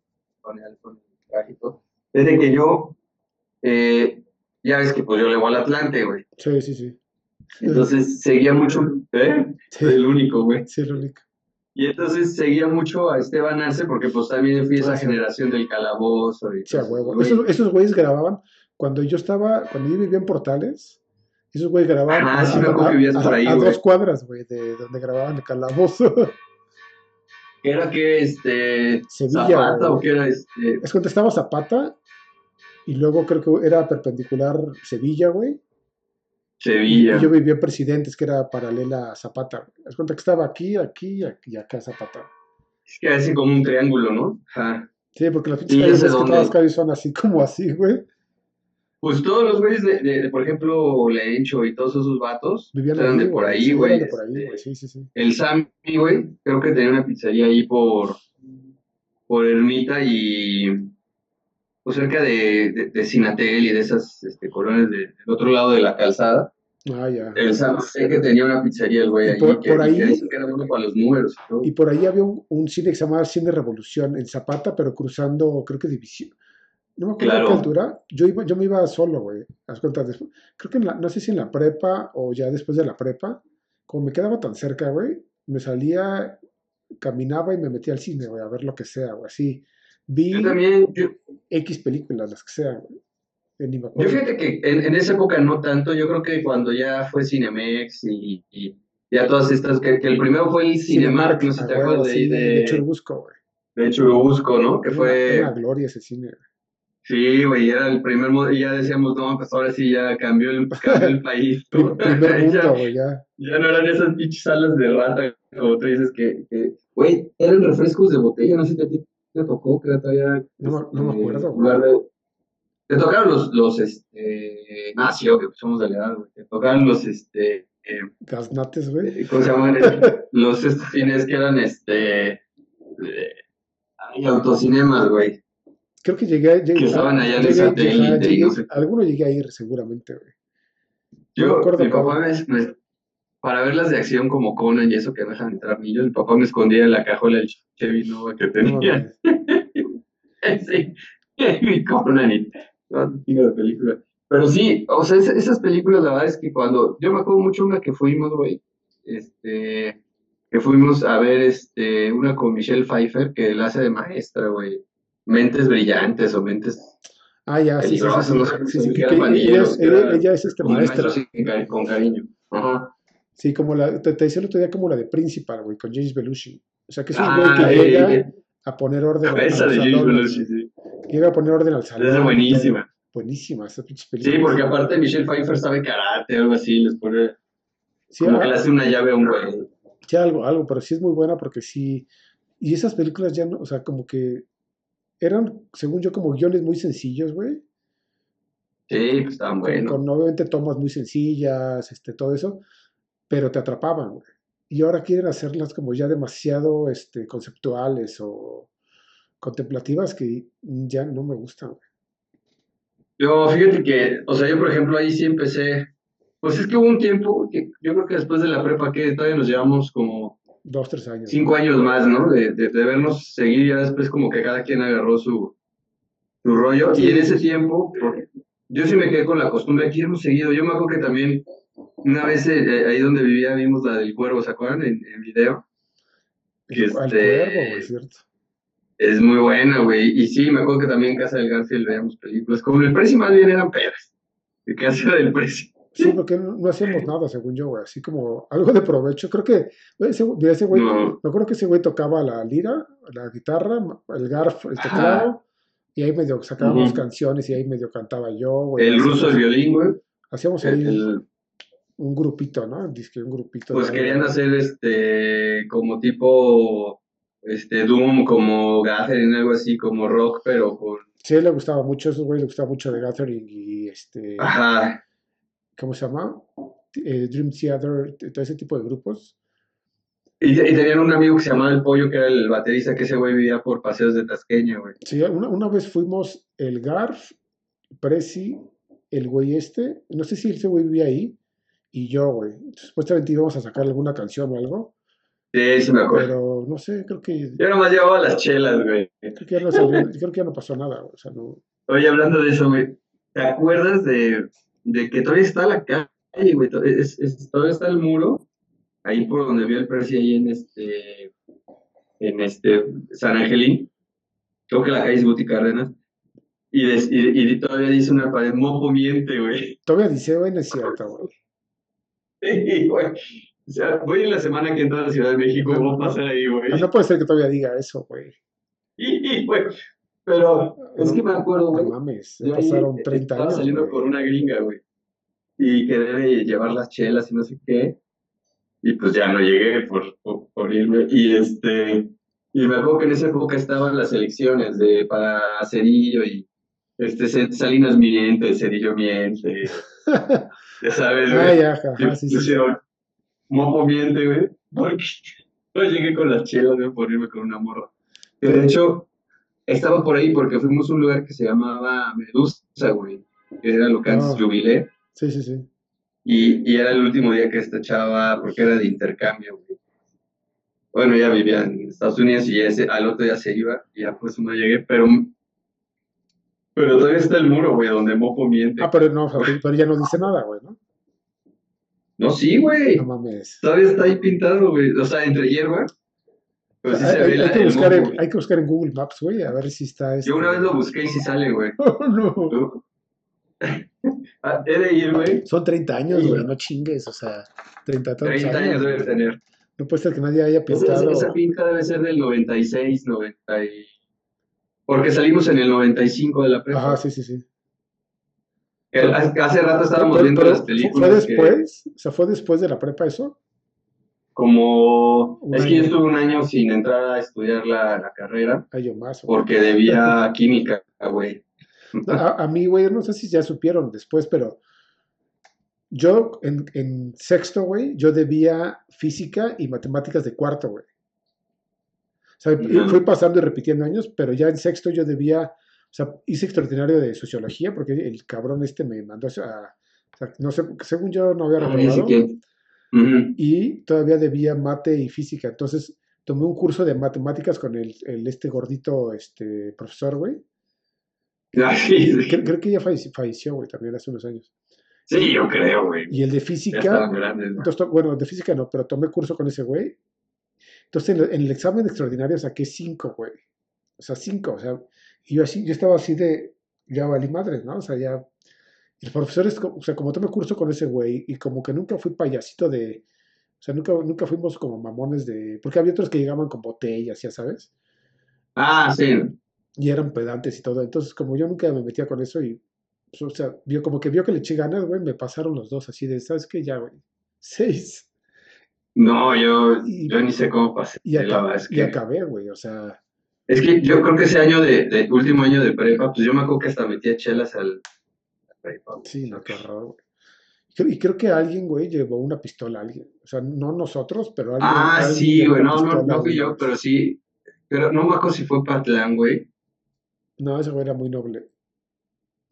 pone al con el traje y todo. Desde que yo, eh, ya ves que pues yo le voy al Atlante, güey. Sí, sí, sí. Entonces seguía mucho, ¿eh? Sí, El único, güey. sí, es lo único. Y entonces seguía mucho a Esteban Arce porque pues también fui esa Ah, sí. generación del calabozo y Sí, a todo huevo. güey. Esos, esos güeyes grababan, cuando yo estaba, cuando yo vivía en Portales, esos güeyes grababan Ajá, a, sí me a- acuerdo que vivías a- por ahí, a güey. dos cuadras, güey, de donde grababan el calabozo. ¿Qué era que este Sevilla, Zapata güey. o qué era este? Es cuando estaba Zapata y luego creo que era perpendicular Sevilla, güey. Sevilla. y yo vivía en Presidentes, que era paralela a Zapata. güey. Es cuenta que estaba aquí, aquí y acá Zapata. Es que hace como un triángulo, ¿no? Ajá. Sí, porque las pinches ¿Y calles, es que todas las calles son así como así, güey. Pues todos los güeyes de, de, de, por ejemplo, Lencho y todos esos vatos Vivían eran ahí, de por güey. ahí, Sí, güey. eran de por ahí, este, güey. Sí, sí, sí. El Sammy, güey, creo que tenía una pizzería ahí por, por Ermita y pues cerca de, de, de Sinatel y de esas este, colonias de- del otro lado de la calzada. Ah, ya. El que tenía una pizzería el güey Y ahí, por- que, por ahí- que era bueno para los números y todo. Y por ahí había un, un cine que se llamaba Cine Revolución en Zapata, pero cruzando, creo que División. No me acuerdo Claro. qué altura. Yo, iba, yo me iba solo, güey. Haz cuenta, después- creo que en la- no sé si en la prepa o ya después de la prepa, como me quedaba tan cerca, güey, me salía, caminaba y me metía al cine, güey, a ver lo que sea, güey. Así. Vi Yo también, yo, X películas, las que sean. Eh, yo fíjate que en, en esa época no tanto, yo creo que cuando ya fue Cinemex y, y ya todas estas, que, que el primero fue el Cinemark, no sé si te acuerdas de, sí, ahí de de, Churubusco, güey. de Churubusco, ¿no? Que fue... Una, una gloria ese cine, güey. Sí, güey, era el primer mundo y ya decíamos, no, pues ahora sí ya cambió el, cambió el país. Prim- primer mundo, ya, güey, ya. ya no eran esas pinches salas de rata, como tú dices, que, güey, eran refrescos de botella, no sé si a te tocó, que era todavía... No me- no me este, acuerdo, Te tocaron los, los, este, ah, sí, obvio, somos de la edad, güey, te tocaron los, este, eh, Gaznates, güey. ¿cómo se llaman? los estos cines que eran, este, eh, ay, autocinemas, güey. Creo que llegué, llegué Que estaban allá en el satélite llegué- no sé. alguno llegué a ir seguramente, güey. Yo, No me acuerdo mi papá me, me- para verlas de acción como Conan y eso que dejan entrar niños, mi papá me escondía en la cajuela del Chevy Nova que tenía. sí, mi Conan y no, de películas. Pero sí, o sea, es- esas películas, la verdad es que cuando, yo me acuerdo mucho una que fuimos, güey, este, que fuimos a ver, este, una con Michelle Pfeiffer, que la hace de maestra, güey, Mentes Brillantes o Mentes Ah, ya, sí, sí, que ella, es, que ella- eran ella es este un maestra. con cariño. Ajá. Sí, como la, te, te decía el otro día como la de Principal, güey, con James Belushi. O sea, que es un Ah, güey que eh, llega eh, a poner orden al, al de James salón. Belushi, sí. Llega a poner orden al salón. Esa es buenísima. todo. Buenísima, esa pinche Sí, película. porque aparte Michelle Pfeiffer sabe karate, algo así, les pone, Sí, como ah, que le hace una llave a un güey. sí, algo, algo, pero sí es muy buena porque sí. Y esas películas ya no, o sea, como que eran, según yo, como guiones muy sencillos, güey. Sí, pues estaban buenos. con obviamente tomas muy sencillas, este, todo eso, pero te atrapaban, güey. Y ahora quieren hacerlas como ya demasiado este, conceptuales o contemplativas que ya no me gustan, güey. Yo, fíjate que, o sea, yo por ejemplo ahí sí empecé, pues es que hubo un tiempo, que yo creo que después de la prepa, que todavía nos llevamos como Dos, tres años. cinco años más, ¿no? De, de, de vernos seguir, ya después como que cada quien agarró su, su rollo. Y en ese tiempo, yo sí me quedé con la costumbre, aquí hemos seguido. Yo me acuerdo que también una vez eh, ahí donde vivía vimos la del cuervo, ¿se acuerdan? En, en video. Este- al cuervo, güey, ¿cierto? Es muy buena, güey. Y sí, me acuerdo que también en Casa del Garfield veíamos películas. Como el precio más bien eran peras. De Casa del precio. Sí, porque no, no hacíamos nada, según yo, güey. Así como algo de provecho. Creo que ese, güey, No. me acuerdo que ese güey tocaba la lira, la guitarra, el garf, el teclado, y ahí medio sacábamos canciones y ahí medio cantaba yo, güey. El ruso, el violín, güey. Hacíamos ahí El- el- un grupito, ¿no? Dice un grupito. pues de- querían hacer este como tipo este Doom, como Gathering, algo así, como rock, pero con Sí, le gustaba mucho, esos güey le gustaba mucho The Gathering y este, ajá. ¿cómo se llama? Eh, Dream Theater, todo ese tipo de grupos. Y, y tenían un amigo que se llamaba El Pollo, que era el baterista, que ese güey vivía por paseos de Tasqueña, güey. Sí, una, una vez fuimos el Garf, Prezi, el güey este, no sé si ese güey vivía ahí, y yo, güey. Supuestamente íbamos a sacar alguna canción o algo, Sí, sí me acuerdo. pero no sé, creo que, Yo nomás llevaba las chelas, güey. creo que ya no salió- creo que ya no pasó nada, güey, o sea, no. Oye, hablando de eso, güey, ¿te acuerdas de, de que todavía está la calle, güey? Es- es- todavía está el muro, ahí por donde vio el precio, ahí en este, en este, San Angelín. Creo que la calle es Guti Cárdenas. Y, des- y, y todavía dice una pared, mopo miente, güey. Todavía dice, güey, no es cierto, güey. Sí, güey. O sea, voy en la semana que entra a la Ciudad de México, voy a pasar ahí, güey. No puede ser que todavía diga eso, güey. Pero es que me acuerdo, No güey. mames, ya pasaron eh, 30 estaba años. saliendo güey. por una gringa, güey. Y que debe llevar las chelas y no sé qué. Y pues ya no llegué por, por, por irme. Y este. Y me acuerdo que en esa época estaban las elecciones de, para Cerillo y, Este, Salinas miente, Cedillo miente, ya sabes, Ah, güey. ya, ajá, Y sí, Mopo miente, güey, porque no llegué con las chelas, güey, por irme con una morra. Que de hecho, estaba por ahí porque fuimos a un lugar que se llamaba Medusa, güey, que era lo que antes Ah. jubilé, Sí, sí, sí. y, y era el último día que esta chava, porque era de intercambio, güey. Bueno, ella vivía en Estados Unidos y ese, al otro día se iba, y ya pues no llegué, pero, pero todavía está el muro, güey, donde Mopo miente. Ah, pero no, pero ya no dice nada, güey, ¿no? No, sí, güey. No mames. Todavía está ahí pintado, güey. O sea, entre hierba. Pero sí hay, se hay- ve la, hay que buscar en, hay que buscar en Google Maps, güey, a ver si está este... Yo una vez lo busqué y sí sale, güey. Oh, no. Ah, He de ir, güey. Son 30 años, güey, no chingues, o sea, 30 tantos 30 años debe güey. tener. No puede ser que nadie haya Esa, pintado. esa pinta debe ser del 96, 90 y... Porque salimos en el 95 de la prepa. Ajá, sí, sí, sí. El- hace rato estábamos Pero- viendo pero las ¿fue- películas. ¿Fue que después? O sea, ¿fue después de la prepa eso? como... Un Es que yo año. estuve un año sin entrar a estudiar la, la carrera Ay, yo más. güey. porque debía química, güey. A, a mí, güey, no sé si ya supieron después, pero yo en, en sexto, güey, yo debía física y matemáticas de cuarto, güey. Sea, fui pasando y repitiendo años, pero ya en sexto yo debía, o sea, hice extraordinario de sociología porque el cabrón este me mandó a, o sea, no sé, según yo no había Ah, reprobado, y todavía debía mate y física. Entonces tomé un curso de matemáticas con el, el este gordito, este profesor, güey. Ah, sí, sí. Creo, creo que ya falleció, güey, también hace unos años. Sí, yo creo, güey. Y el de física, grandes, ¿no? entonces, bueno, de física no, pero tomé curso con ese güey. Entonces, en, el- en el examen extraordinario saqué cinco, güey. O sea, cinco, o sea, y yo así, yo estaba así de, ya valí madres, ¿no? O sea, ya, el profesor es, o sea, como tomé curso con ese güey, y como que nunca fui payasito de, o sea, nunca, nunca fuimos como mamones de, porque había otros que llegaban con botellas, ya sabes, Ah, sí. y eran pedantes y todo. Entonces, como yo nunca me metía con eso y, pues, o sea, vio como que vio que le eché ganas, güey, me pasaron los dos así de, ¿sabes qué? Ya, güey, seis. No, yo, Y- yo ni sé cómo pasé. Y, la aca- verdad es y que, acabé, güey, o sea, es que yo creo que ese año de, de- último año de prepa, pues yo me acuerdo que hasta metía chelas al al prepa. güey. sí, no, qué horror, güey. Y creo- Y que alguien, güey, llevó una pistola a alguien. O sea, no nosotros, pero alguien. Ah, alguien sí, güey, no, no, pistola, no fui yo, pero sí. Pero no me acuerdo si fue Patlán, güey. No, ese güey era muy noble.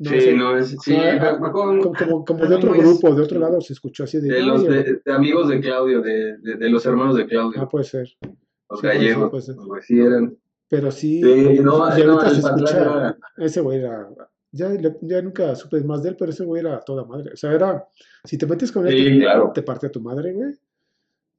No, sí, no, es, sí, ah, como, como, como de otro grupo, de otro lado se escuchó así de. de los "Oye, de, de amigos de Claudio, de, de, de los hermanos de Claudio, Ah, puede ser. los sí, puede ser, gallegos, puede ser. sí eran. Pero sí, Sí, no, y ahorita se escucha. era- Ese güey era. Ya, ya nunca supe más de él, pero ese güey era toda madre. O sea, era. Si te metes con él, Sí, te, claro. te parte a tu madre, güey. O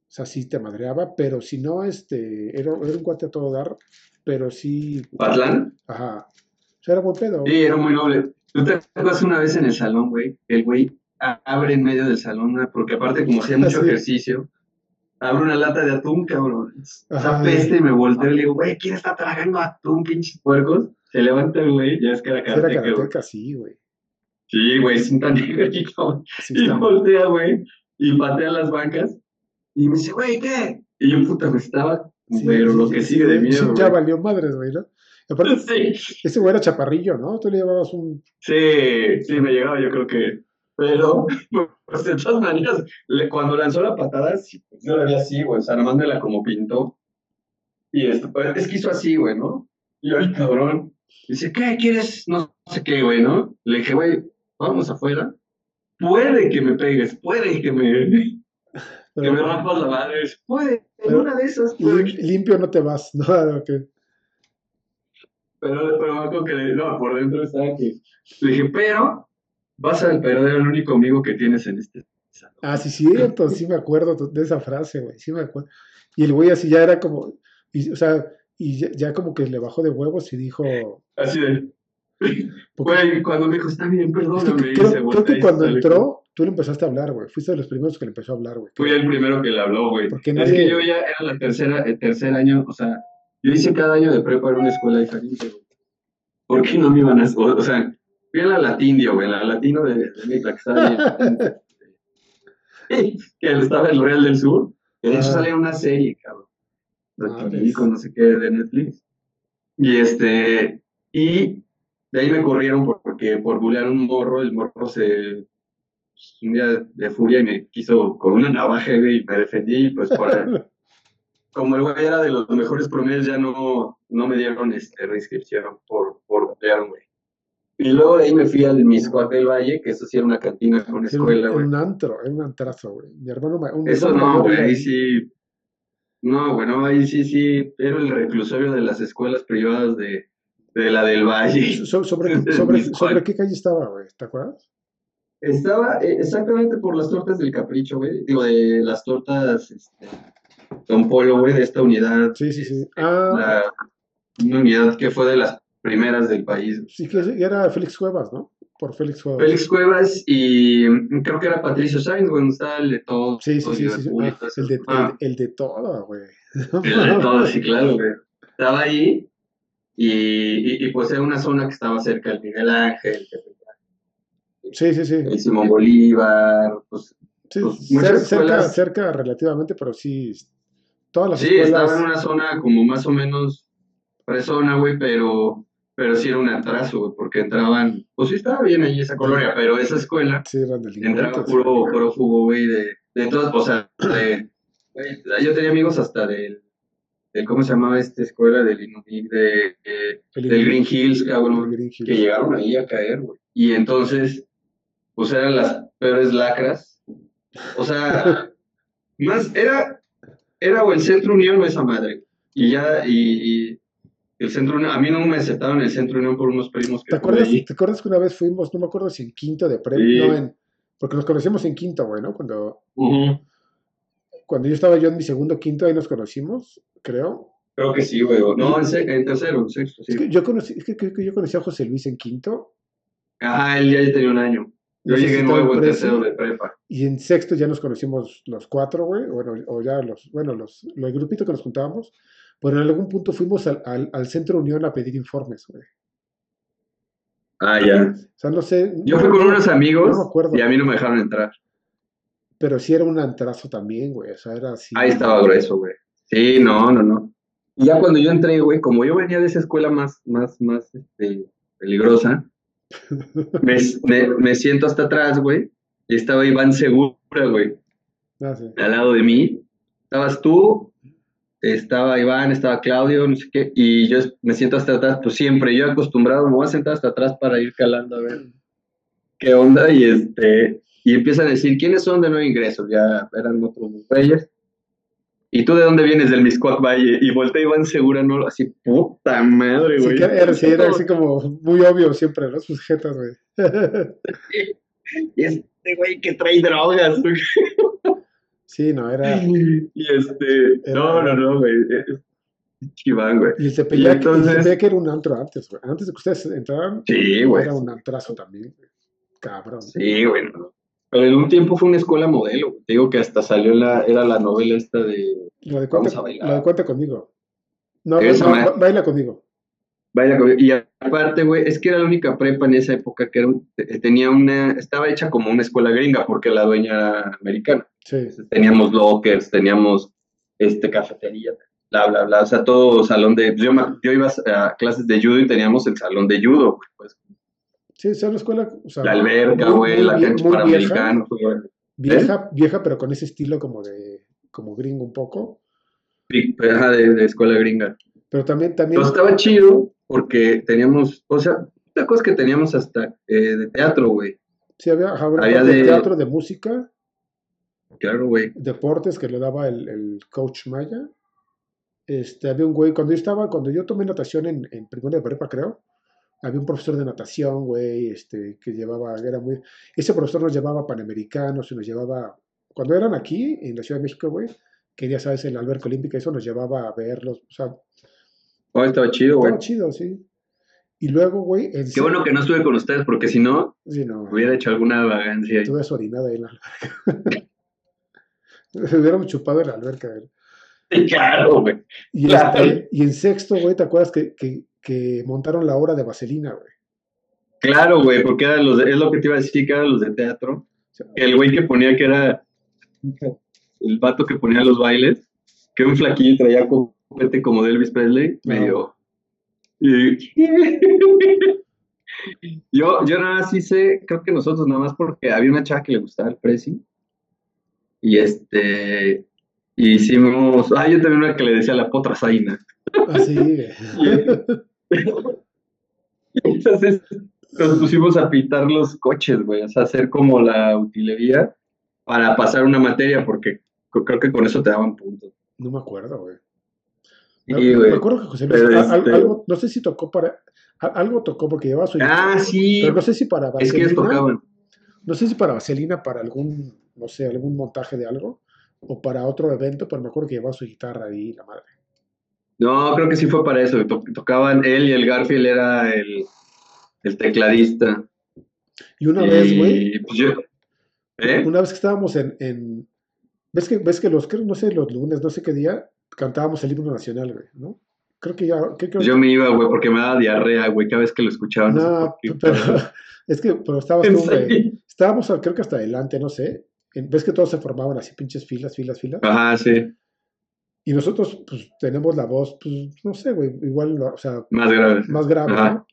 sea, sí te madreaba, pero si no, este. Era, era un cuate a todo dar, pero sí. ¿Patlán? Ajá. O sea, era buen pedo. Sí, era muy noble. ¿Tú te acuerdas una vez en el salón, güey? El güey abre en medio del salón, güey, porque aparte como hacía mucho Sí. ejercicio, abre una lata de atún, cabrón. Esa peste y me volteo y le digo, güey, ¿quién está tragando atún, pinches puercos? Se levanta el güey, ya es que era karateca, güey. karateca, sí, güey. Sí, güey, cinta negra y todo. Sí, Y voltea, güey, y patea las bancas. Y me dice, güey, ¿qué? Y yo, puta, me estaba, sí, pero lo que sigue de miedo, Ya valió madres, güey, ¿no? Y aparte, Sí, ese güey era chaparrillo, ¿no? Tú le llevabas un. sí, sí, me llegaba, yo creo que. Pero, pues de todas maneras, le- cuando lanzó la patada, pues, yo la vi así, güey, o sea, nomás me la como pintó. Y esto, pues, es que hizo así, güey, ¿no? Y yo, el cabrón, dice, ¿qué quieres? No sé qué, güey, ¿no? Le dije, güey, vamos afuera. Puede que me pegues, puede que me, que Pero, me rompas la madre. Puede, en una de esas, puede lim- que- limpio no te vas, ¿no? Ah, ok. Pero, pero que le- no, por dentro estaba que. Le dije, pero vas a perder el único amigo que tienes en este salón. Ah, sí, cierto, sí me acuerdo de esa frase, güey, sí me acuerdo. Y el güey así ya era como, y, o sea, y ya, ya como que le bajó de huevos y dijo, Así de. Güey, cuando me dijo, está bien, es que perdóname. creo, creo que cuando entró, tú le empezaste a hablar, güey, fuiste de los primeros que le empezó a hablar, güey. Fui el primero que le habló, güey. Porque Es nadie- que yo ya era la tercera, el tercer año, o sea, yo hice cada año de prepa en una escuela diferente, güey. ¿Por qué no me iban a.? O, o sea, fui a la latindio, güey, la latino de, de mi la que estaba ahí. que estaba en el Real del Sur. Que de hecho Ah. sale en una serie, cabrón. Madres. Latinico, no sé qué, de Netflix. Y este. Y de ahí me corrieron porque por bulear un morro, el morro se pues, un día de furia y me quiso con una navaja, güey, y me defendí, pues por, como el güey era de los mejores promedios, ya no, no me dieron este, reinscripción por, por güey. Y luego de ahí me fui al Miscuac del Valle, que eso sí era una cantina con escuela, güey. Un antro, era un antrazo, güey. Mi hermano... Un eso no, güey, ahí sí... No, bueno, ahí sí, sí, era el reclusorio de las escuelas privadas de, de la del Valle. ¿Sobre, sobre, sobre, qué calle estaba, güey? ¿Te acuerdas? Estaba eh, exactamente por las tortas del Capricho, güey. Digo, de las tortas este, Don Polo, güey, de esta unidad. Sí, sí, sí. Ah. una unidad que fue de las primeras del país. Sí, que era Félix Cuevas, ¿no? Por Félix Cuevas. Félix Cuevas y mm, creo que era Patricio Sainz, güey, estaba el de todo. Sí, sí, sí. sí, ah, el, de, ah. el, de todo, güey. El de todo, sí, claro, güey. Estaba ahí y, y, pues era una zona que estaba cerca del Miguel Ángel, Sí, sí, sí. El Simón Bolívar, pues. Sí, pues, cerca, cerca relativamente, pero sí. Todas las sí, estaba en una zona como más o menos presona, güey, pero, pero sí era un atraso, güey, porque entraban. Pues sí, estaba bien ahí esa colonia, pero esa escuela. Sí, Entraba puro, puro jugo, güey, de, de todas. O sea, de, yo tenía amigos hasta del ¿cómo se llamaba esta escuela del de, del Green Hills, cabrón, que llegaron ahí a caer, güey. Y entonces, pues eran las peores lacras. O sea, más era, era o el Centro Unión o esa madre. Y ya, y, el Centro Unión, a mí no me aceptaron el Centro Unión por unos primos que ¿Te acuerdas, ¿Te acuerdas que una vez fuimos, no me acuerdo si en quinto de no en, porque nos conocimos en quinto, güey, ¿no? Cuando, cuando yo estaba yo en mi segundo quinto, ahí nos conocimos, creo. Creo que sí, güey. No, en, tercero, en sexto, sí. Es que yo conocí, es que, que yo conocí a José Luis en quinto Ah, él ya tenía un año. Yo llegué nuevo en tercero de prepa. Y en sexto ya nos conocimos los cuatro, güey. Bueno, o ya los, bueno, los, los grupitos que nos juntábamos. Pero en algún punto fuimos al, al, Centro Unión a pedir informes, güey. Ah, ya. O sea, no sé. Yo fui con unos amigos y a mí no me dejaron entrar. Pero sí era un antrazo también, güey. O sea, era así. Ahí estaba grueso, güey. Sí, no, no, no. Y ya cuando yo entré, güey, como yo venía de esa escuela más, más, más este, peligrosa, me, me, siento hasta atrás, güey, y estaba Iván Segura, güey, ah, al lado de mí. Estabas tú, estaba Iván, estaba Claudio, no sé qué, y yo me siento hasta atrás, pues siempre, yo acostumbrado, me voy a sentar hasta atrás para ir calando a ver qué onda, y este, y empiezan a decir, ¿quiénes son de nuevo ingreso? Ya eran otros reyes. ¿Y tú de dónde vienes? Del Miscuac Valle. Y volteé Iván Segura, ¿no? Así, puta madre, güey. Sí, era, sí, era así como muy obvio siempre, ¿no? Sus jetas, güey. y este güey que trae drogas, güey. Sí, no, era... Y este... No, no, no, güey. Iván, güey. Y se veía, entonces... que era un antro antes, güey. Antes de que ustedes entraran, sí, güey. era un antrazo también, güey. Cabrón. Sí, güey. Pero en un tiempo fue una escuela modelo. Te digo que hasta salió la, era la novela esta de. Lo de cuenta, Lo de cuenta conmigo. No, no, baila conmigo. Baila conmigo. Y aparte, güey, es que era la única prepa en esa época que tenía una. Estaba hecha como una escuela gringa porque la dueña era americana. Sí. teníamos lockers, teníamos este, cafetería, bla, bla, bla. O sea, todo salón de. Yo, yo iba a clases de judo y teníamos el salón de judo, pues Sí, es una escuela. la alberca, güey, la cancha panamericana. Vieja, vieja, pero con ese estilo como de como gringo un poco. Sí, de, de escuela gringa. Pero también, también. Pero estaba chido porque teníamos, o sea, la cosa que teníamos hasta eh, de teatro, güey. Sí, había, había de, teatro, de música. Claro, güey. Deportes que le daba el, el, coach Maya. Este, había un güey, cuando yo estaba, cuando yo tomé natación en, en primera de prepa, creo, había un profesor de natación, güey, este, que llevaba, era muy, ese profesor nos llevaba panamericanos y nos llevaba, cuando eran aquí, en la Ciudad de México, güey, que ya sabes, en la alberca olímpica, eso nos llevaba a verlos, o sea. Oh, estaba chido, güey. Estaba chido, sí. Y luego, güey. Qué bueno que no estuve con ustedes, porque si no, sí, no hubiera hecho alguna vagancia. Estuve orinada ahí en la alberca. hubiéramos chupado en la alberca, güey. Claro, güey. Y, este, y en sexto, güey, ¿te acuerdas que, que que montaron la obra de Vaselina, güey. Claro, güey, porque era los es lo que te iba a decir, que eran los de teatro. El güey que ponía que era el vato que ponía los bailes, que un flaquillo traía copete como de Elvis Presley, medio. Yo, yo nada más hice, creo que nosotros nada más porque había una chava que le gustaba el Prezi. Y este, hicimos, ah, yo también una que le decía la potra zaina. Así. Y entonces nos pusimos a pintar los coches, güey, o sea, hacer como la utilería para pasar una materia, porque creo que con eso te daban puntos. No me acuerdo, güey. No, me acuerdo que José Luis, este- algo, no sé si tocó para, algo tocó porque llevaba su Ah, sí, pero no sé si para es que ellos vaselina, tocaban. no sé si para vaselina, para algún, no sé, algún montaje de algo, o para otro evento, pero me acuerdo que llevaba su guitarra ahí, la madre. No, creo que sí fue para eso. to- tocaban él y el Garfield era el, el tecladista. Y una vez, güey, pues yo, ¿eh? una vez que estábamos en, en ves que, ves que los, creo, no sé, los lunes, no sé qué día, cantábamos el himno nacional, güey, ¿no? Creo que ya, ¿qué creo Pues yo me iba, güey, porque me daba diarrea, güey, cada vez que lo escuchaba. No, sé No, qué, pero es que, pero estabas En tú, güey. Estábamos, creo que hasta adelante, no sé. ves que todos se formaban así, pinches filas, filas, filas. Ajá, sí, Y nosotros, pues, tenemos la voz, pues, no sé, güey, igual, o sea, más grave. más grave, Ajá. ¿no?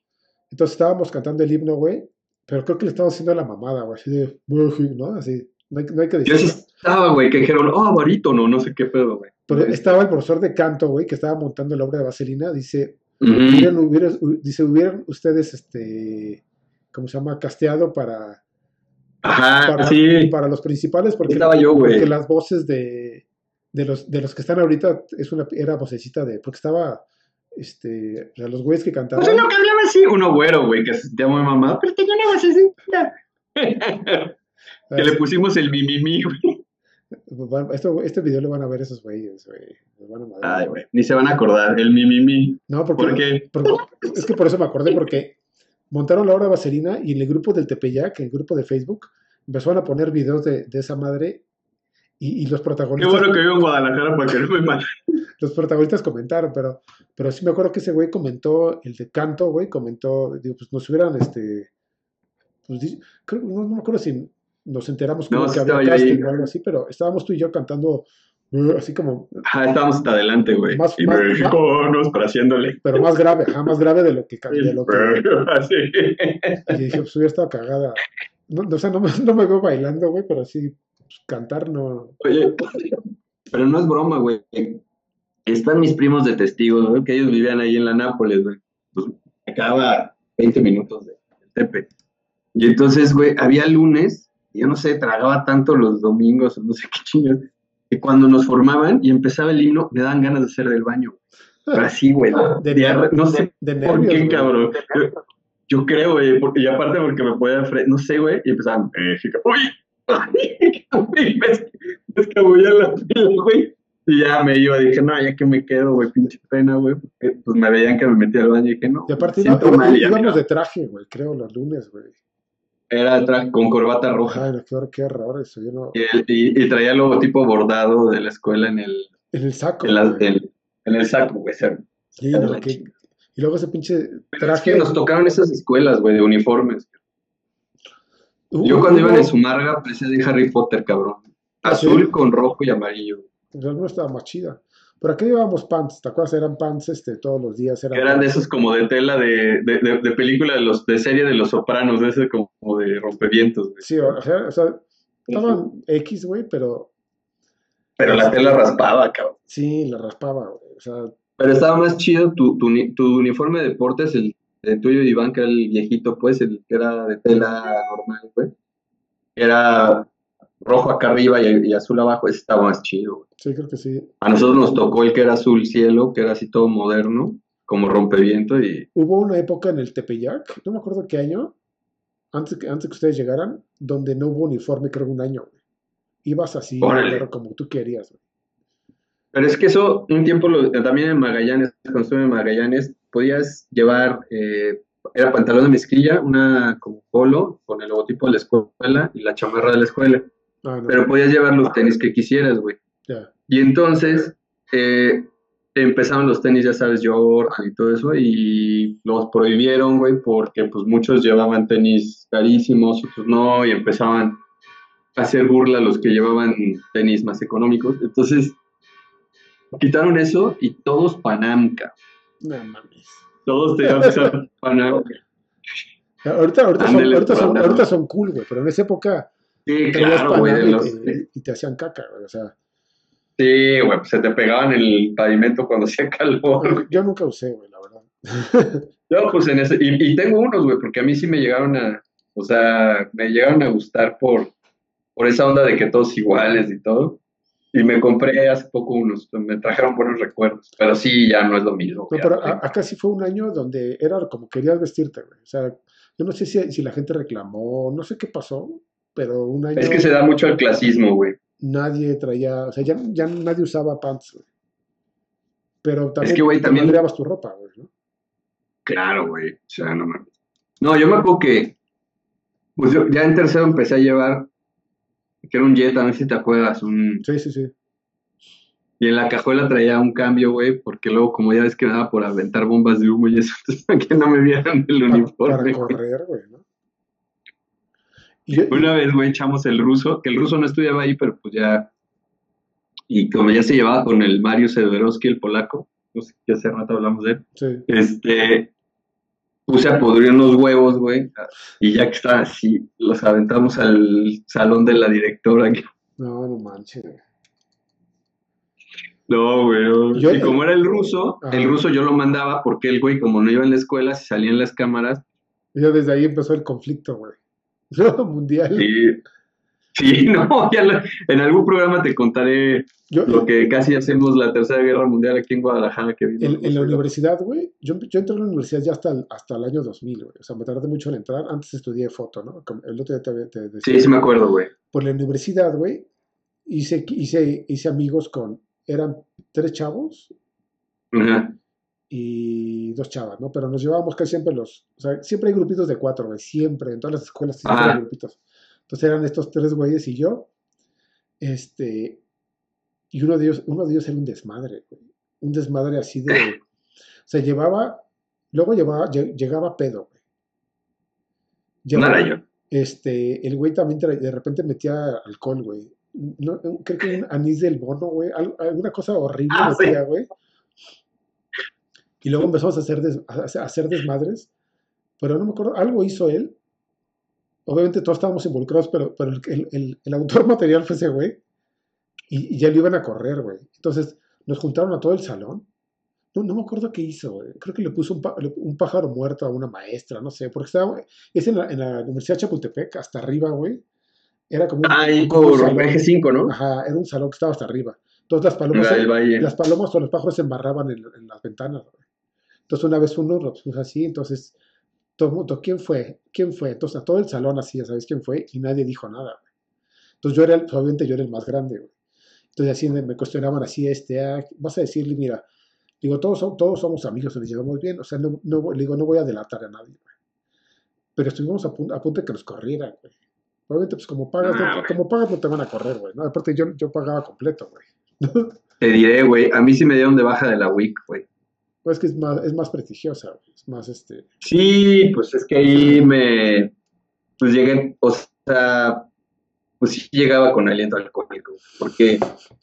Entonces estábamos cantando el himno, güey, pero creo que le estábamos haciendo la mamada, güey, así de, ¿no? Así, no hay, no hay que Yo sí decirlo. estaba, güey, que dijeron, oh, barítono, no sé qué pedo, güey. Pero estaba el profesor de canto, güey, que estaba montando la obra de Vaselina, dice, Ujú. hubieran, hubieran- hu- dice, hubieran ustedes, este, ¿cómo se llama? Casteado para, Ajá, para, sí. para los principales, porque, Estaba yo, güey. porque las voces de, de, los, de los que están ahorita es una, era vocecita de, porque estaba, este, o sea, los güeyes que cantaban, Pues uno que hablaba así, uno güero, güey, que se muy mamado, pero tenía una vocecita. que le pusimos el mimimi, güey. Esto, este video lo van a ver esos güeyes, güey. Ay, güey, ni se van a acordar, el mimimi. No, porque, ¿Por qué? porque- es que por eso me acordé, porque montaron la obra de Vaselina y en el grupo del Tepeyac, el grupo de Facebook, empezaron a poner videos de, de esa madre y, y los Qué protagonistas, bueno que vivo en Guadalajara para que no me maten. los protagonistas comentaron, pero, pero sí me acuerdo que ese güey comentó, el de canto, güey, comentó, digo, pues nos hubieran, este, pues, creo- no, no me acuerdo si nos enteramos como No, que sí había yo ahí. casting o algo así, pero estábamos tú y yo cantando uh, así como, Ajá, estábamos hasta adelante, güey. Más- y más- mexicanos, para haciéndole. pero más grave, ajá, más grave de lo que, de lo que, Así. Y dije, pues hubiera estado cagada. No, no, o sea, no me, no me veo bailando, güey, pero sí, pues, cantar no. Oye, pero no es broma, güey. Están mis primos de testigos, güey, que ellos vivían ahí en la Nápoles, güey. Pues quedaba 20 minutos de de Tepe. Y entonces, güey, había lunes, yo no sé, tragaba tanto los domingos, o no sé qué chingados, que cuando nos formaban y empezaba el himno, me daban ganas de hacer del baño. Pero así, güey. De diarrea, nervios, no sé De por nervios. qué, güey. cabrón. Yo, yo creo, güey, porque, y aparte porque me podía, no sé, güey, y empezaban, ay, güey, me es- me escabullé la pila, güey. Y ya me iba, dije, no, ya que me quedo, güey, pinche pena, güey. porque, Pues me veían que me metía al baño y dije, no, Y aparte iba- mal, íbamos de traje, güey, creo, los lunes, güey. Era tra- con corbata roja. Ay, no, qué, qué eso. Yo no... Y, el- y- y traía el logotipo bordado de la escuela en el, En el saco. en, la- el- en el saco, güey. Sí, no, que-. Y luego ese pinche Pero es traje. que nos tocaron esas escuelas, güey, de uniformes. Hubo- Yo cuando iba en Sumarga parecía de Harry Potter, cabrón. ¿Ah, sí? Azul con rojo y amarillo. pues, alguna estaba más chida. Por acá llevábamos pants, ¿te acuerdas? Eran pants este, todos los días. Eran, Eran de esos como de tela de, de, de- de película de los de serie de los sopranos, de ese como de rompevientos, güey. Sí, o sea, o sea, estaban X, güey, pero Pero la tela raspaba, cabrón. sí, la raspaba, güey. O sea, Pero estaba más chido tu, tu, tu uniforme de deportes, el, el tuyo, Iván, que era el viejito, pues, el que era de tela normal, güey. Era rojo acá arriba y, y azul abajo, ese estaba más chido, güey. sí, creo que sí. A nosotros nos tocó el que era azul cielo, que era así todo moderno, como rompeviento y Hubo una época en el Tepeyac, no me acuerdo qué año, antes que, antes que ustedes llegaran, donde no hubo uniforme, creo un año, güey. Ibas así, pero como tú querías, güey. Pero es que eso, un tiempo lo- también en Magallanes, cuando estuve en Magallanes, podías llevar, eh, era pantalón de mezclilla, una como polo, con el logotipo de la escuela y la chamarra de la escuela. Ah, no, Pero podías llevar los tenis que quisieras, güey. Y entonces eh, empezaron los tenis, ya sabes, Jordan y todo eso, y los prohibieron, güey, porque pues muchos llevaban tenis carísimos, otros no, y empezaban a hacer burla a los que llevaban tenis más económicos. Entonces, quitaron eso y todos Panamca. No mames. Todos que usar Panamca. Ahorita, ahorita, son, ahorita, son, ándale. ahorita son cool, güey, pero en esa época Sí, claro, güey. panal los- y, te- y te hacían caca, güey. O sea, Sí, güey, pues se te pegaban en el pavimento cuando hacía calor. yo nunca usé, güey, la verdad. Yo, pues en ese, y, y tengo unos, güey, porque a mí sí me llegaron a, o sea, me llegaron a gustar por, por esa onda de que todos iguales y todo. Y me compré hace poco unos, me trajeron buenos recuerdos, pero sí, ya no es lo mismo. No, pero a- acá sí fue un año donde era como querías vestirte, güey. O sea, yo no sé si, si la gente reclamó, no sé qué pasó, pero un año Es que se da mucho al clasismo, güey. nadie traía, o sea, ya, ya nadie usaba pants, güey. Pero también que, güey, te también- madreabas tu ropa, güey, ¿no? Claro, güey. O sea, no mames. No, yo me acuerdo que, pues yo ya en tercero empecé a llevar, que era un Jet, no sé si te acuerdas, un, Sí, sí, sí. y en la cajuela traía un cambio, güey, porque luego, como ya ves que nada por aventar bombas de humo y eso, para que no me vieran el para uniforme. güey. correr, güey, ¿no? Y yo- Una vez, güey, echamos el ruso, que el ruso no estudiaba ahí, pero pues ya, y como ya se llevaba con el Mario Severowski, el polaco, no sé, que hace rato hablamos de él, sí. este, puse a pudrir unos huevos, güey, y ya que estaba así, los aventamos al salón de la directora. No, no manches, güey. No, güey. Yo- y como era el ruso, Ajá. el ruso yo lo mandaba porque el güey, como no iba en la escuela, si salían las cámaras, Y ya desde ahí empezó el conflicto, güey. No, mundial. sí, sí, no, ya lo- en algún programa te contaré Yo, lo que casi hacemos la Tercera Guerra Mundial aquí en Guadalajara, que vino. En, en la universidad, güey, yo, yo entré a la universidad ya hasta el, hasta el año 2000, güey. O sea, me tardé mucho en entrar. Antes estudié foto, ¿no? El otro día te, te decía. Sí, sí me acuerdo, güey. Por la universidad, güey, hice, hice, hice amigos con, eran tres chavos Ajá. y dos chavas, ¿no? Pero nos llevábamos casi siempre los, o sea, siempre hay grupitos de cuatro, güey, siempre, en todas las escuelas siempre Ajá. hay grupitos. Entonces eran estos tres güeyes y yo, este, y uno de ellos, uno de ellos era un desmadre, güey. Un desmadre así de, o sea, llevaba, luego llevaba, llegaba pedo, güey. Llevaba- yo. este, el güey también de repente metía alcohol, güey. No, creo que un anís del mono, güey. al- alguna cosa horrible Ah, sí. metía, güey. Y luego empezamos a hacer, des- a hacer- a hacer desmadres. Pero no me acuerdo, algo hizo él. Obviamente todos estábamos involucrados, pero, pero el, el- el- autor material fue ese güey. Y, y ya lo iban a correr, güey. Entonces nos juntaron a todo el salón. No, no me acuerdo qué hizo, güey. Creo que le puso un, pájaro muerto a una maestra, no sé. Porque estaba, es en la, en la Universidad de Chapultepec, hasta arriba, güey. Era como un, Ahí como un salón. eje 5, ¿no? Ajá, era un salón que estaba hasta arriba. Entonces las palomas, La las palomas o los pájaros se embarraban en, en las ventanas, güey. Entonces una vez uno lo puso así, entonces todo el mundo, ¿quién fue? ¿Quién fue? Entonces a todo el salón así, ya sabes quién fue, y nadie dijo nada, güey. Entonces yo era, el- obviamente yo era el más grande, güey. Entonces así me cuestionaban así, este, ah, vas a decirle, mira, digo, todos, son- todos somos amigos, nos llevamos bien, o sea, no, no, voy- le digo, no voy a delatar a nadie, güey. Pero estuvimos a, punto, a punto de que nos corrieran, güey. Obviamente, pues como pagas, Ah, no- güey. como pagas no te van a correr, güey. ¿no? Aparte yo, yo pagaba completo, güey. Te diré, güey. A mí sí me dieron de baja de la WIC, güey. Pues es que es más, es más prestigiosa. Es más, este... Sí, pues es que ahí me. Pues llegué, o sea, pues sí llegaba con aliento alcohólico, porque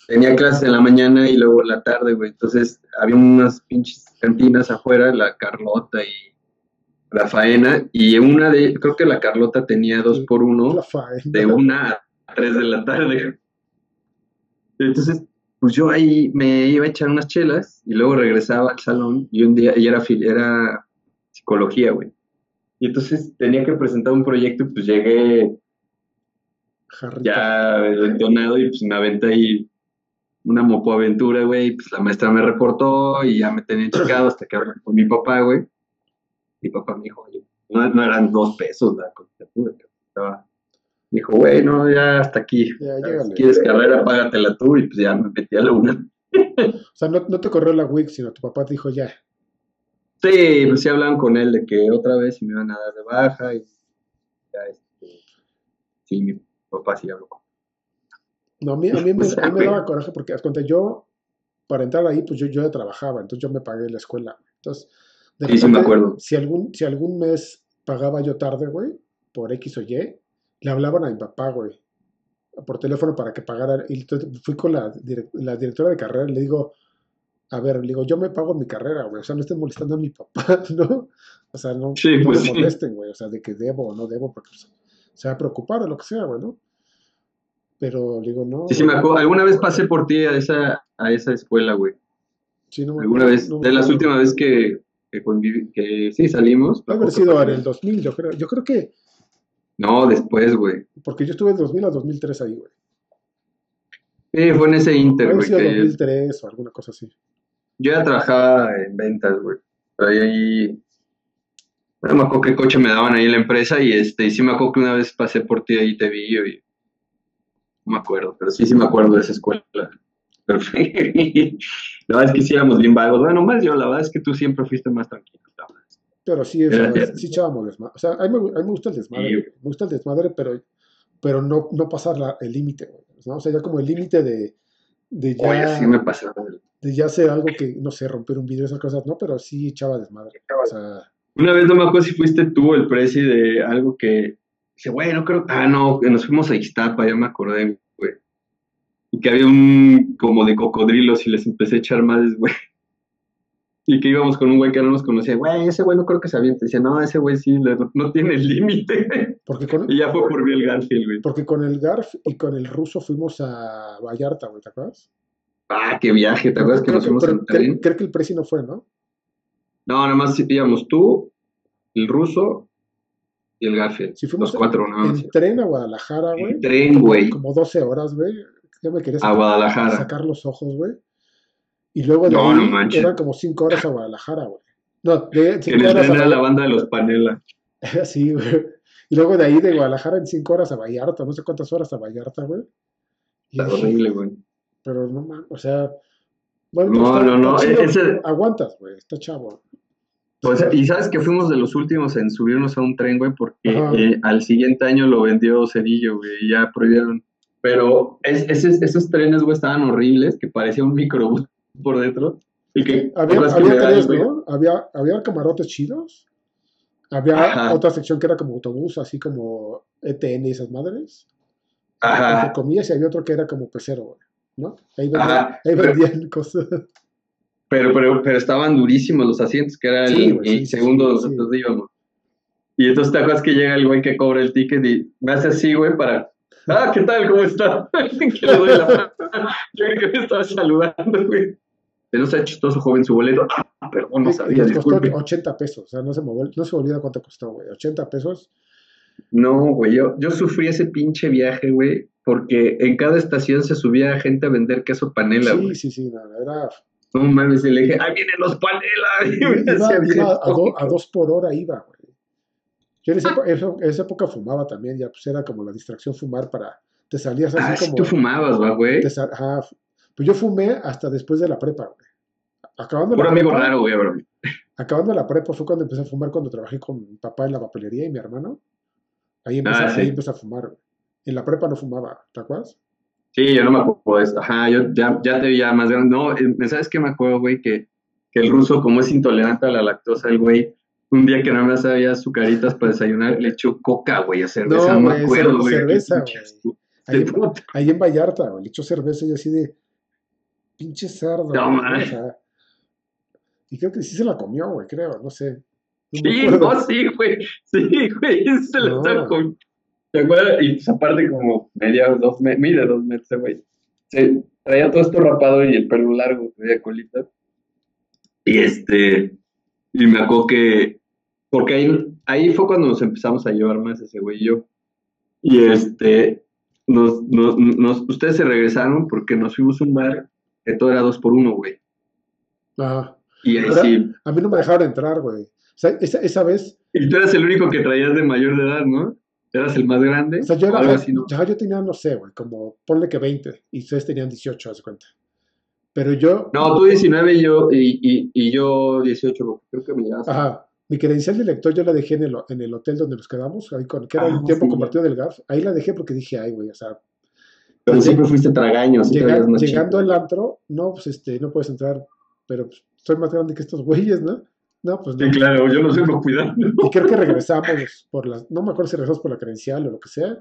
tenía clases en la mañana y luego en la tarde, güey. Entonces había unas pinches cantinas afuera, la Carlota y la Faena, y una de, creo que la Carlota tenía dos por uno. La faena. de una a tres de la tarde. Entonces, pues yo ahí me iba a echar unas chelas y luego regresaba al salón y un día, y era, era psicología, güey. Y entonces tenía que presentar un proyecto y pues llegué Jarrita. ya entonado y pues me aventé ahí una mopoaventura, güey, y pues la maestra me reportó y ya me tenía checado hasta que hablé con mi papá, güey. Mi papá me dijo, oye, no, no eran dos pesos la colegiatura, que estaba. Dijo, güey, no, ya hasta aquí. Ya, Si quieres carrera, págatela tú y pues ya me metí a la una. O sea, no, no te corrió la WIC, sino tu papá te dijo ya. Sí, pues sí hablaban con él de que otra vez me iban a dar de baja y ya este, sí, mi papá sí habló con No, a mí, a mí, me, a mí me daba coraje porque, haz cuenta, yo, para entrar ahí, pues yo, yo ya trabajaba, entonces yo me pagué la escuela. Entonces, de Sí, sí me acuerdo. Si algún, si algún mes pagaba yo tarde, güey, por X o Y, le hablaban a mi papá, güey, por teléfono para que pagara. Y entonces fui con la, la directora de carrera y le digo, a ver, le digo, yo me pago mi carrera, güey, o sea, no estén molestando a mi papá, ¿no? O sea, no, Sí, no pues me molesten, güey, o sea, de que debo o no debo, porque pues, se va a preocupar o lo que sea, güey, ¿no? Pero le digo, no. Sí, sí, me acuerdo. Alguna vez pasé por ti a esa, a esa escuela, güey. sí, no me Alguna vez, no de las últimas veces que, que que sí salimos. haber sido en el 2000, yo creo. Yo creo que, No, después, güey. porque yo estuve del 2000 a 2003 ahí, güey. Sí, fue en ese inter, güey, sido que 2003 o alguna cosa así. yo ya trabajaba en ventas, güey. Pero ahí, ahí- no me acuerdo qué coche me daban ahí en la empresa y este, y sí me acuerdo que una vez pasé por ti ahí te vi y no me acuerdo, pero sí, sí me acuerdo de esa escuela. Fue- la verdad es que sí éramos bien vagos. Bueno, más yo, la verdad es que tú siempre fuiste más tranquilo. Pero sí, Gracias. sí echábamos desmadre. O sea, a mí, me, a mí me gusta el desmadre, Sí. Me gusta el desmadre, pero, pero no, no pasar la- el límite, güey. ¿no? O sea, ya como el límite de, de Oye, ya, sí me pasaba. de ya hacer algo que, no sé, romper un vidrio, esas cosas, no, pero sí echaba desmadre. O sea, Una vez no me acuerdo si fuiste tú el presi de algo que dice, güey, no creo. Ah, no, que nos fuimos a Ixtapa, ya me acordé, güey. Y que había un como de cocodrilos y les empecé a echar más, güey. Y que íbamos con un güey que no nos conocía, güey, ese güey no creo que se aviente. Decía, no, ese güey sí, no tiene límite. con, Y ya fue por mí el Garfield, güey. porque con el Garf y con el ruso fuimos a Vallarta, güey, ¿te acuerdas? Ah, qué viaje, ¿te acuerdas que nos fuimos tren? creo que el Prezi no fue, ¿no? No, nada más íbamos tú, el ruso y el Garfield. Si fuimos Los cuatro, nada más. en tren a Guadalajara, güey. En tren, güey, Como 12 horas, güey. Ya me quería a sacar, Guadalajara. sacar los ojos, güey. Y luego de No, ahí no eran como 5 horas a Guadalajara, güey. No, de Que 5 les horas a traen a la banda de los Panela. Sí, güey. Y luego de ahí de Guadalajara en 5 horas a Vallarta, no sé cuántas horas a Vallarta, güey. Y Está horrible, güey. pero no mames, o sea. Bueno, No, está- no, no, ese- Aguantas, güey, está chavo. Sea, y sabes que fuimos de los últimos en subirnos a un tren, güey, porque eh, al siguiente año lo vendió Cedillo, güey, y ya prohibieron. Pero es- esos, esos trenes, güey, estaban horribles, que parecía un microbús por dentro. Y que, Había, había tres. ¿no? Había, había camarotes chidos. Había Ajá. otra sección que era como autobús, así como ETN y esas madres. Ajá. Y había otro que era como pecero, ¿no? Ahí vendían, ahí pero- vendían cosas. Pero, pero, pero estaban durísimos los asientos, que era el, Sí, güey, el sí, segundo sí, donde íbamos. Y entonces te acuerdas que llega el güey que cobra el ticket y me hace así, güey, para. Ah, ¿qué tal? ¿Cómo está? que le doy la mano. Yo creo que me estaba saludando, güey. Que no sea chistoso, joven, su boleto. Ah, perdón, no sabía, nos costó disculpe. 80 pesos, o sea, no se me, vol- no se me olvida cuánto costó, güey. 80 pesos. No, güey, yo, yo sufrí ese pinche viaje, güey, porque en cada estación se subía gente a vender queso panela, Sí, güey. sí, sí, no, era. No mames, y le dije, ¡ahí vienen los panela! Y Iba, a, bien do- a dos por hora, iba, güey. Yo en esa, en esa época fumaba también, ya pues era como la distracción fumar para. Te salías así Ah, sí, como. tú fumabas, ¿va, güey? ajá, pues yo fumé hasta después de la prepa, güey. Acabando la Puro amigo prepa, raro, güey, bro. acabando la prepa fue cuando empecé a fumar cuando trabajé con mi papá en la papelería y mi hermano. Ahí empecé, Ah, sí. ahí empecé a fumar, güey. En la prepa no fumaba, ¿te acuerdas? Sí, yo no me acuerdo de esto. Ajá, yo ya, ya te veía más grande. No, eh, ¿sabes qué me acuerdo, güey? Que, que el ruso, como es intolerante a la lactosa, el güey, un día que no me sabía azucaritas para desayunar, le echó coca, güey, a cerveza. No, No, me acuerdo, güey. cerveza, güey. Ahí, ahí en Vallarta, güey, le echó cerveza y así de pinche cerdo. No, güey, o sea, y creo que sí se la comió, güey, creo, no sé. No Sí, no, sí, güey. Sí, güey, se lo No. con... ¿Te acuerdas? Y pues aparte como media, dos, me- mide dos metros, güey. Se traía todo esto rapado y el pelo largo, traía colita. Y este, y me acuerdo que, porque ahí, ahí fue cuando nos empezamos a llevar más ese güey y yo. Y este, nos, nos, nos- ustedes se regresaron porque nos fuimos a un bar que todo era dos por uno, güey. Ajá. Y ahí Pero- sí. A mí no me dejaron entrar, güey. O sea, esa, esa vez, Y tú eras el único que traías de mayor de edad, ¿no? Eras el más grande. o sea, yo, era, algo así, ¿no? ya yo tenía, no sé, güey, como, ponle que 20, y ustedes tenían 18, haz cuenta. Pero yo, No, tú 19 y yo, y, y, y yo 18, porque creo que me llevas. ajá, mi credencial de lector yo la dejé en el, en el hotel donde nos quedamos, ahí con, que era Ah, el tiempo sí. compartido del GAF, ahí la dejé porque dije, ay, güey, o sea, Pero siempre fuiste tragaño, Llega- llegando chico. al antro, no, pues este, no puedes entrar, pero pues, soy más grande que estos güeyes, ¿no? No, pues no. Sí, claro, yo no sé no cuidando. Y creo que regresamos por la, no me acuerdo si regresamos por la credencial o lo que sea.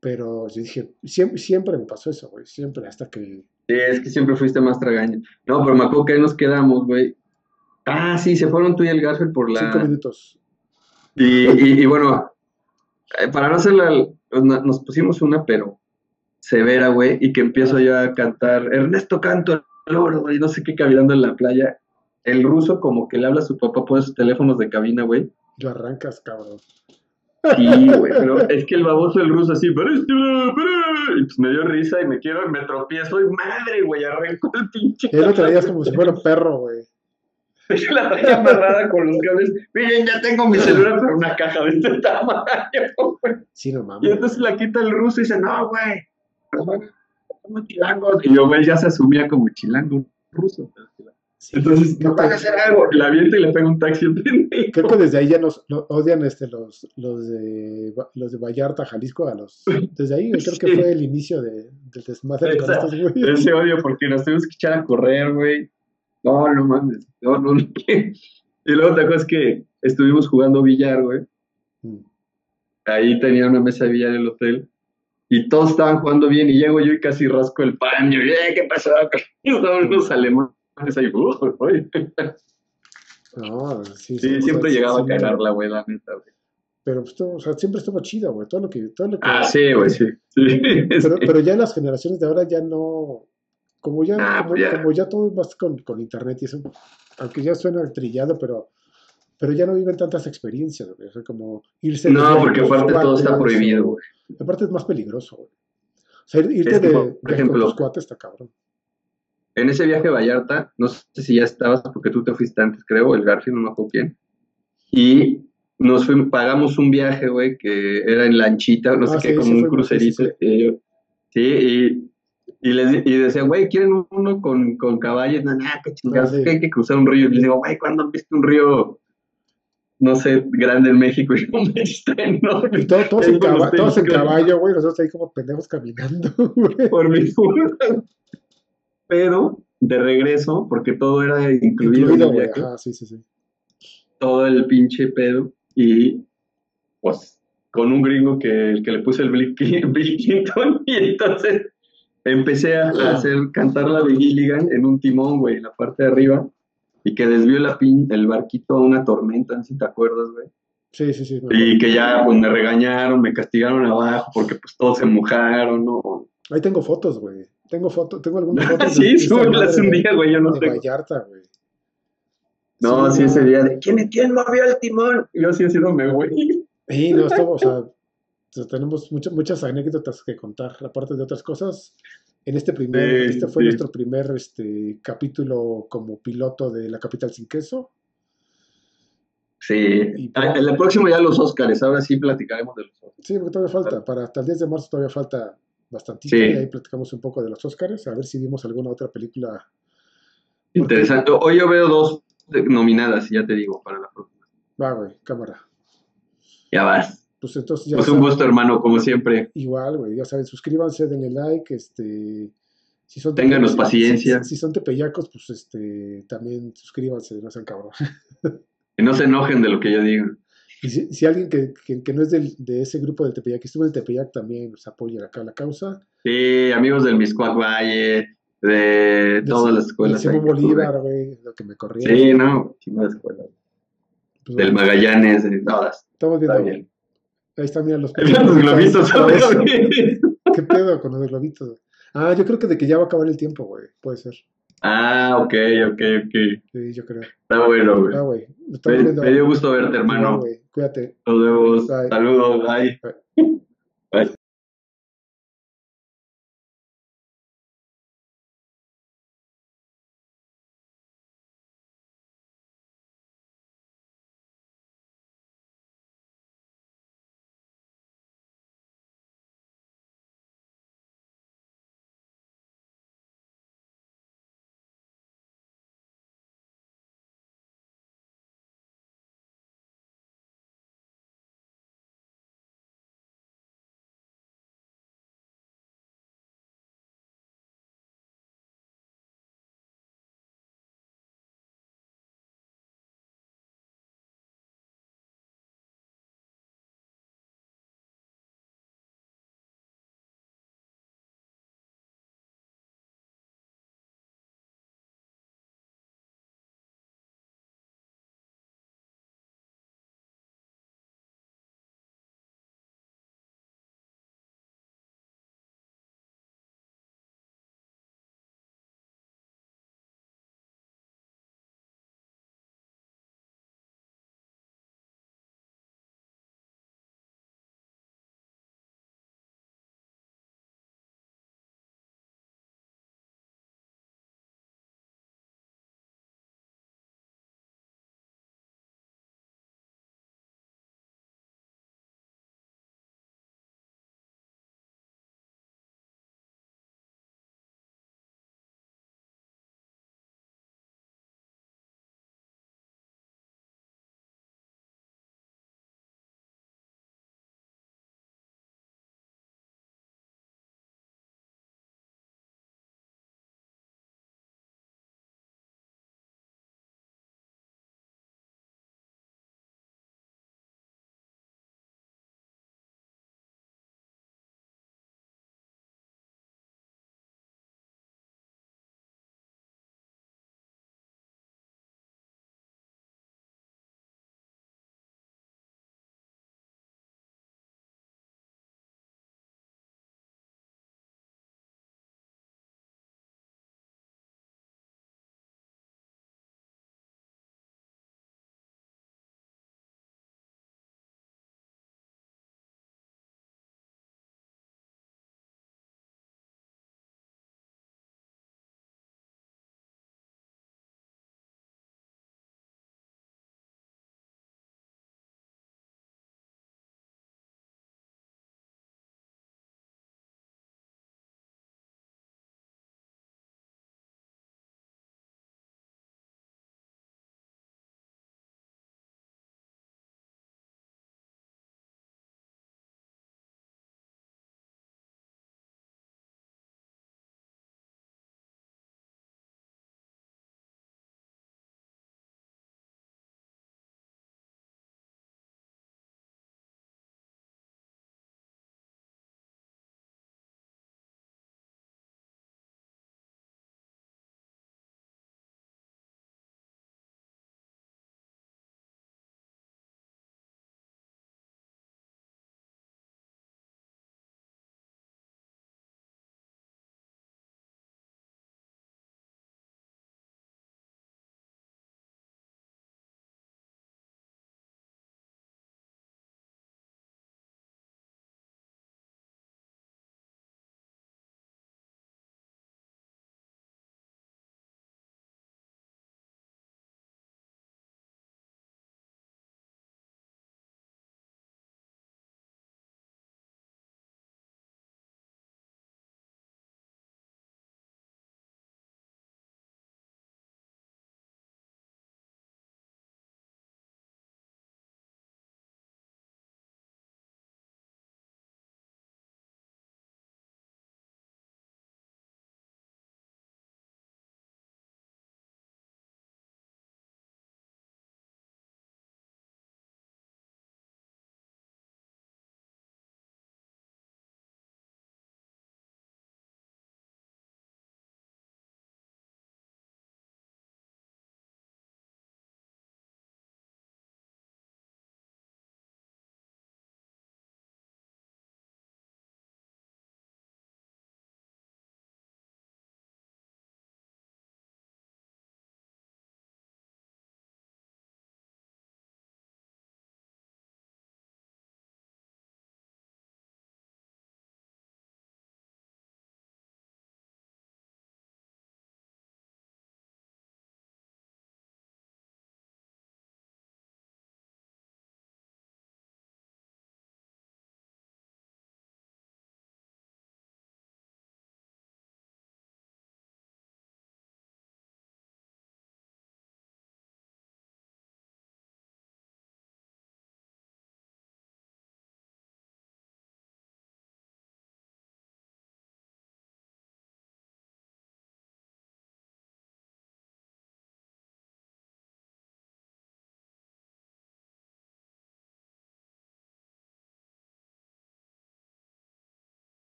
Pero yo dije, siempre, siempre me pasó eso, güey, siempre, hasta que... Sí, es que siempre fuiste más tragaño. No, pero me acuerdo que ahí nos quedamos, güey. Ah, sí, se fueron tú y el Garfield por la... Cinco minutos. Y, y, y bueno, eh, para no hacerla, nos pusimos una, pero severa, güey, y que empiezo yo a cantar, Ernesto canto el oro, güey, no sé qué, caminando en la playa. El ruso como que le habla a su papá por esos teléfonos de cabina, güey. Lo arrancas, cabrón. Sí, güey, pero es que el baboso del ruso así, pero este, pero-", y pues me dio risa y me quiero y me tropiezo y madre, güey, arrancó el pinche. Él lo traías como si fuera un perro, güey. Yo la traía amarrada con los cables. Miren, ya tengo mi celular, pero una caja de este tamaño, güey. Sí, no Y mames. entonces la quita el ruso y dice, no, güey, pues, somos chilangos. Y yo, güey, ya se asumía como chilango ruso. Sí. Entonces, no hacer algo. Y la avienta y le pega un taxi. Creo que desde ahí ya nos, nos odian este, los, los, de, los de Vallarta, Jalisco, a los... Desde ahí creo que fue el inicio de, del desmadre con Esa- estos güeyes. Ese odio porque nos tuvimos que echar a correr, güey. No, no mames. No, no, no. Y luego te acuerdas que estuvimos jugando billar, güey. Mm. Ahí tenía una mesa de billar en el hotel. Y todos estaban jugando bien. Y llego yo y casi rasco el paño. Y, "Eh, ¿qué pasó? Estaban unos alemanes ahí. "Uh, uy". No, sí, Sí, o siempre llegaba sí, a cagarla, güey, la neta, güey. Pero pues, todo- o sea, siempre estuvo chido, güey. Todo lo que, todo lo que. Ah, sí, güey, sí. sí. Pero, pero ya las generaciones de ahora ya no. Como ya, Ah, como, pues ya. como ya todo es más con, con internet y eso. Aunque ya suena trillado, pero. Pero ya no viven tantas experiencias, güey. O sea, como irse. de No, porque con aparte todo está prohibido, güey. Aparte es más peligroso, güey. O sea, ir- irte Es de por con ejemplo, tus cuates está cabrón. En ese viaje a Vallarta, no sé si ya estabas, porque tú te fuiste antes, creo, el Garfield, no me acuerdo quién. Y nos fuimos, pagamos un viaje, güey, que era en lanchita, no sé Ah, qué, sí, como sí un crucerito. sí, Y yo- sí, y, y, les, y decían, güey, ¿quieren uno con, con caballos? No, nada, qué chingados, Ah, que hay que cruzar un río. Y les digo, güey, ¿cuándo han visto un río, no sé, grande en México? Y "Hombre, está enorme. Todo- todos, en, caba- todos en caballo, güey. Nosotros ahí como pendejos caminando, güey. por mi culpa. Pero de regreso, porque todo era incluido, en Incluido, el güey. viaje, Ajá, sí, sí, sí. todo el pinche pedo, y pues con un gringo que, el que le puse el Bill, Cl- Bill Clinton, y entonces empecé a, a hacer cantar la Gilligan en un timón, güey, en la parte de arriba, y que desvió la pin, el barquito a una tormenta, si te acuerdas, güey. Sí, sí, sí. Y que ya pues me regañaron, me castigaron abajo porque pues todos se mojaron, ¿no? Ahí tengo fotos, güey. Tengo fotos, tengo algunas fotos. sí, súbelas un día, güey, yo no de tengo. Vallarta, güey. No, sí, ese día de ¿quién, quién movió el timón? Y yo así haciéndome, güey. Sí, no, estamos, o sea, o sea, tenemos muchas, muchas anécdotas que contar, aparte de otras cosas. En este primer, Sí, este fue sí. nuestro primer este, capítulo como piloto de La Capital Sin Queso. Sí. Y- Ah, En el próximo ya los Óscares, ahora sí platicaremos de los Óscares. Sí, porque todavía falta, para hasta el 10 de marzo todavía falta bastantito Sí. y ahí platicamos un poco de los Óscares, a ver si vimos alguna otra película. Interesante. Hoy yo veo dos nominadas, ya te digo, para la próxima. Va, güey, cámara. Ya vas. Pues entonces ya Pues un gusto, hermano, como siempre. igual, güey, ya saben, suscríbanse, denle like, este, si son Ténganos paciencia. Si, si son tepeyacos, pues este, también suscríbanse, no sean cabrón. Que no se enojen de lo que yo diga. Y si, si alguien que, que, que no es del, de ese grupo del Tepeyac, que estuvo en el Tepeyac también, pues apoya acá la causa. Sí, amigos del Miscuac Valle, de todas las escuelas. Del. Bolívar, güey, lo que me corría. Sí, no, chingadas escuelas. Pues, Del bueno, Magallanes, de todas. Estamos Está viendo. bien. Ahí están, mira los los globitos. ¿Qué pedo con los globitos? Ah, yo creo que de que ya va a acabar el tiempo, güey. Puede ser. Ah, ok, ok, ok. Sí, yo creo. Está bueno, güey. Ah, güey. Me, dio gusto verte, hermano. Cuídate. Nos vemos. Bye. Saludos. Bye.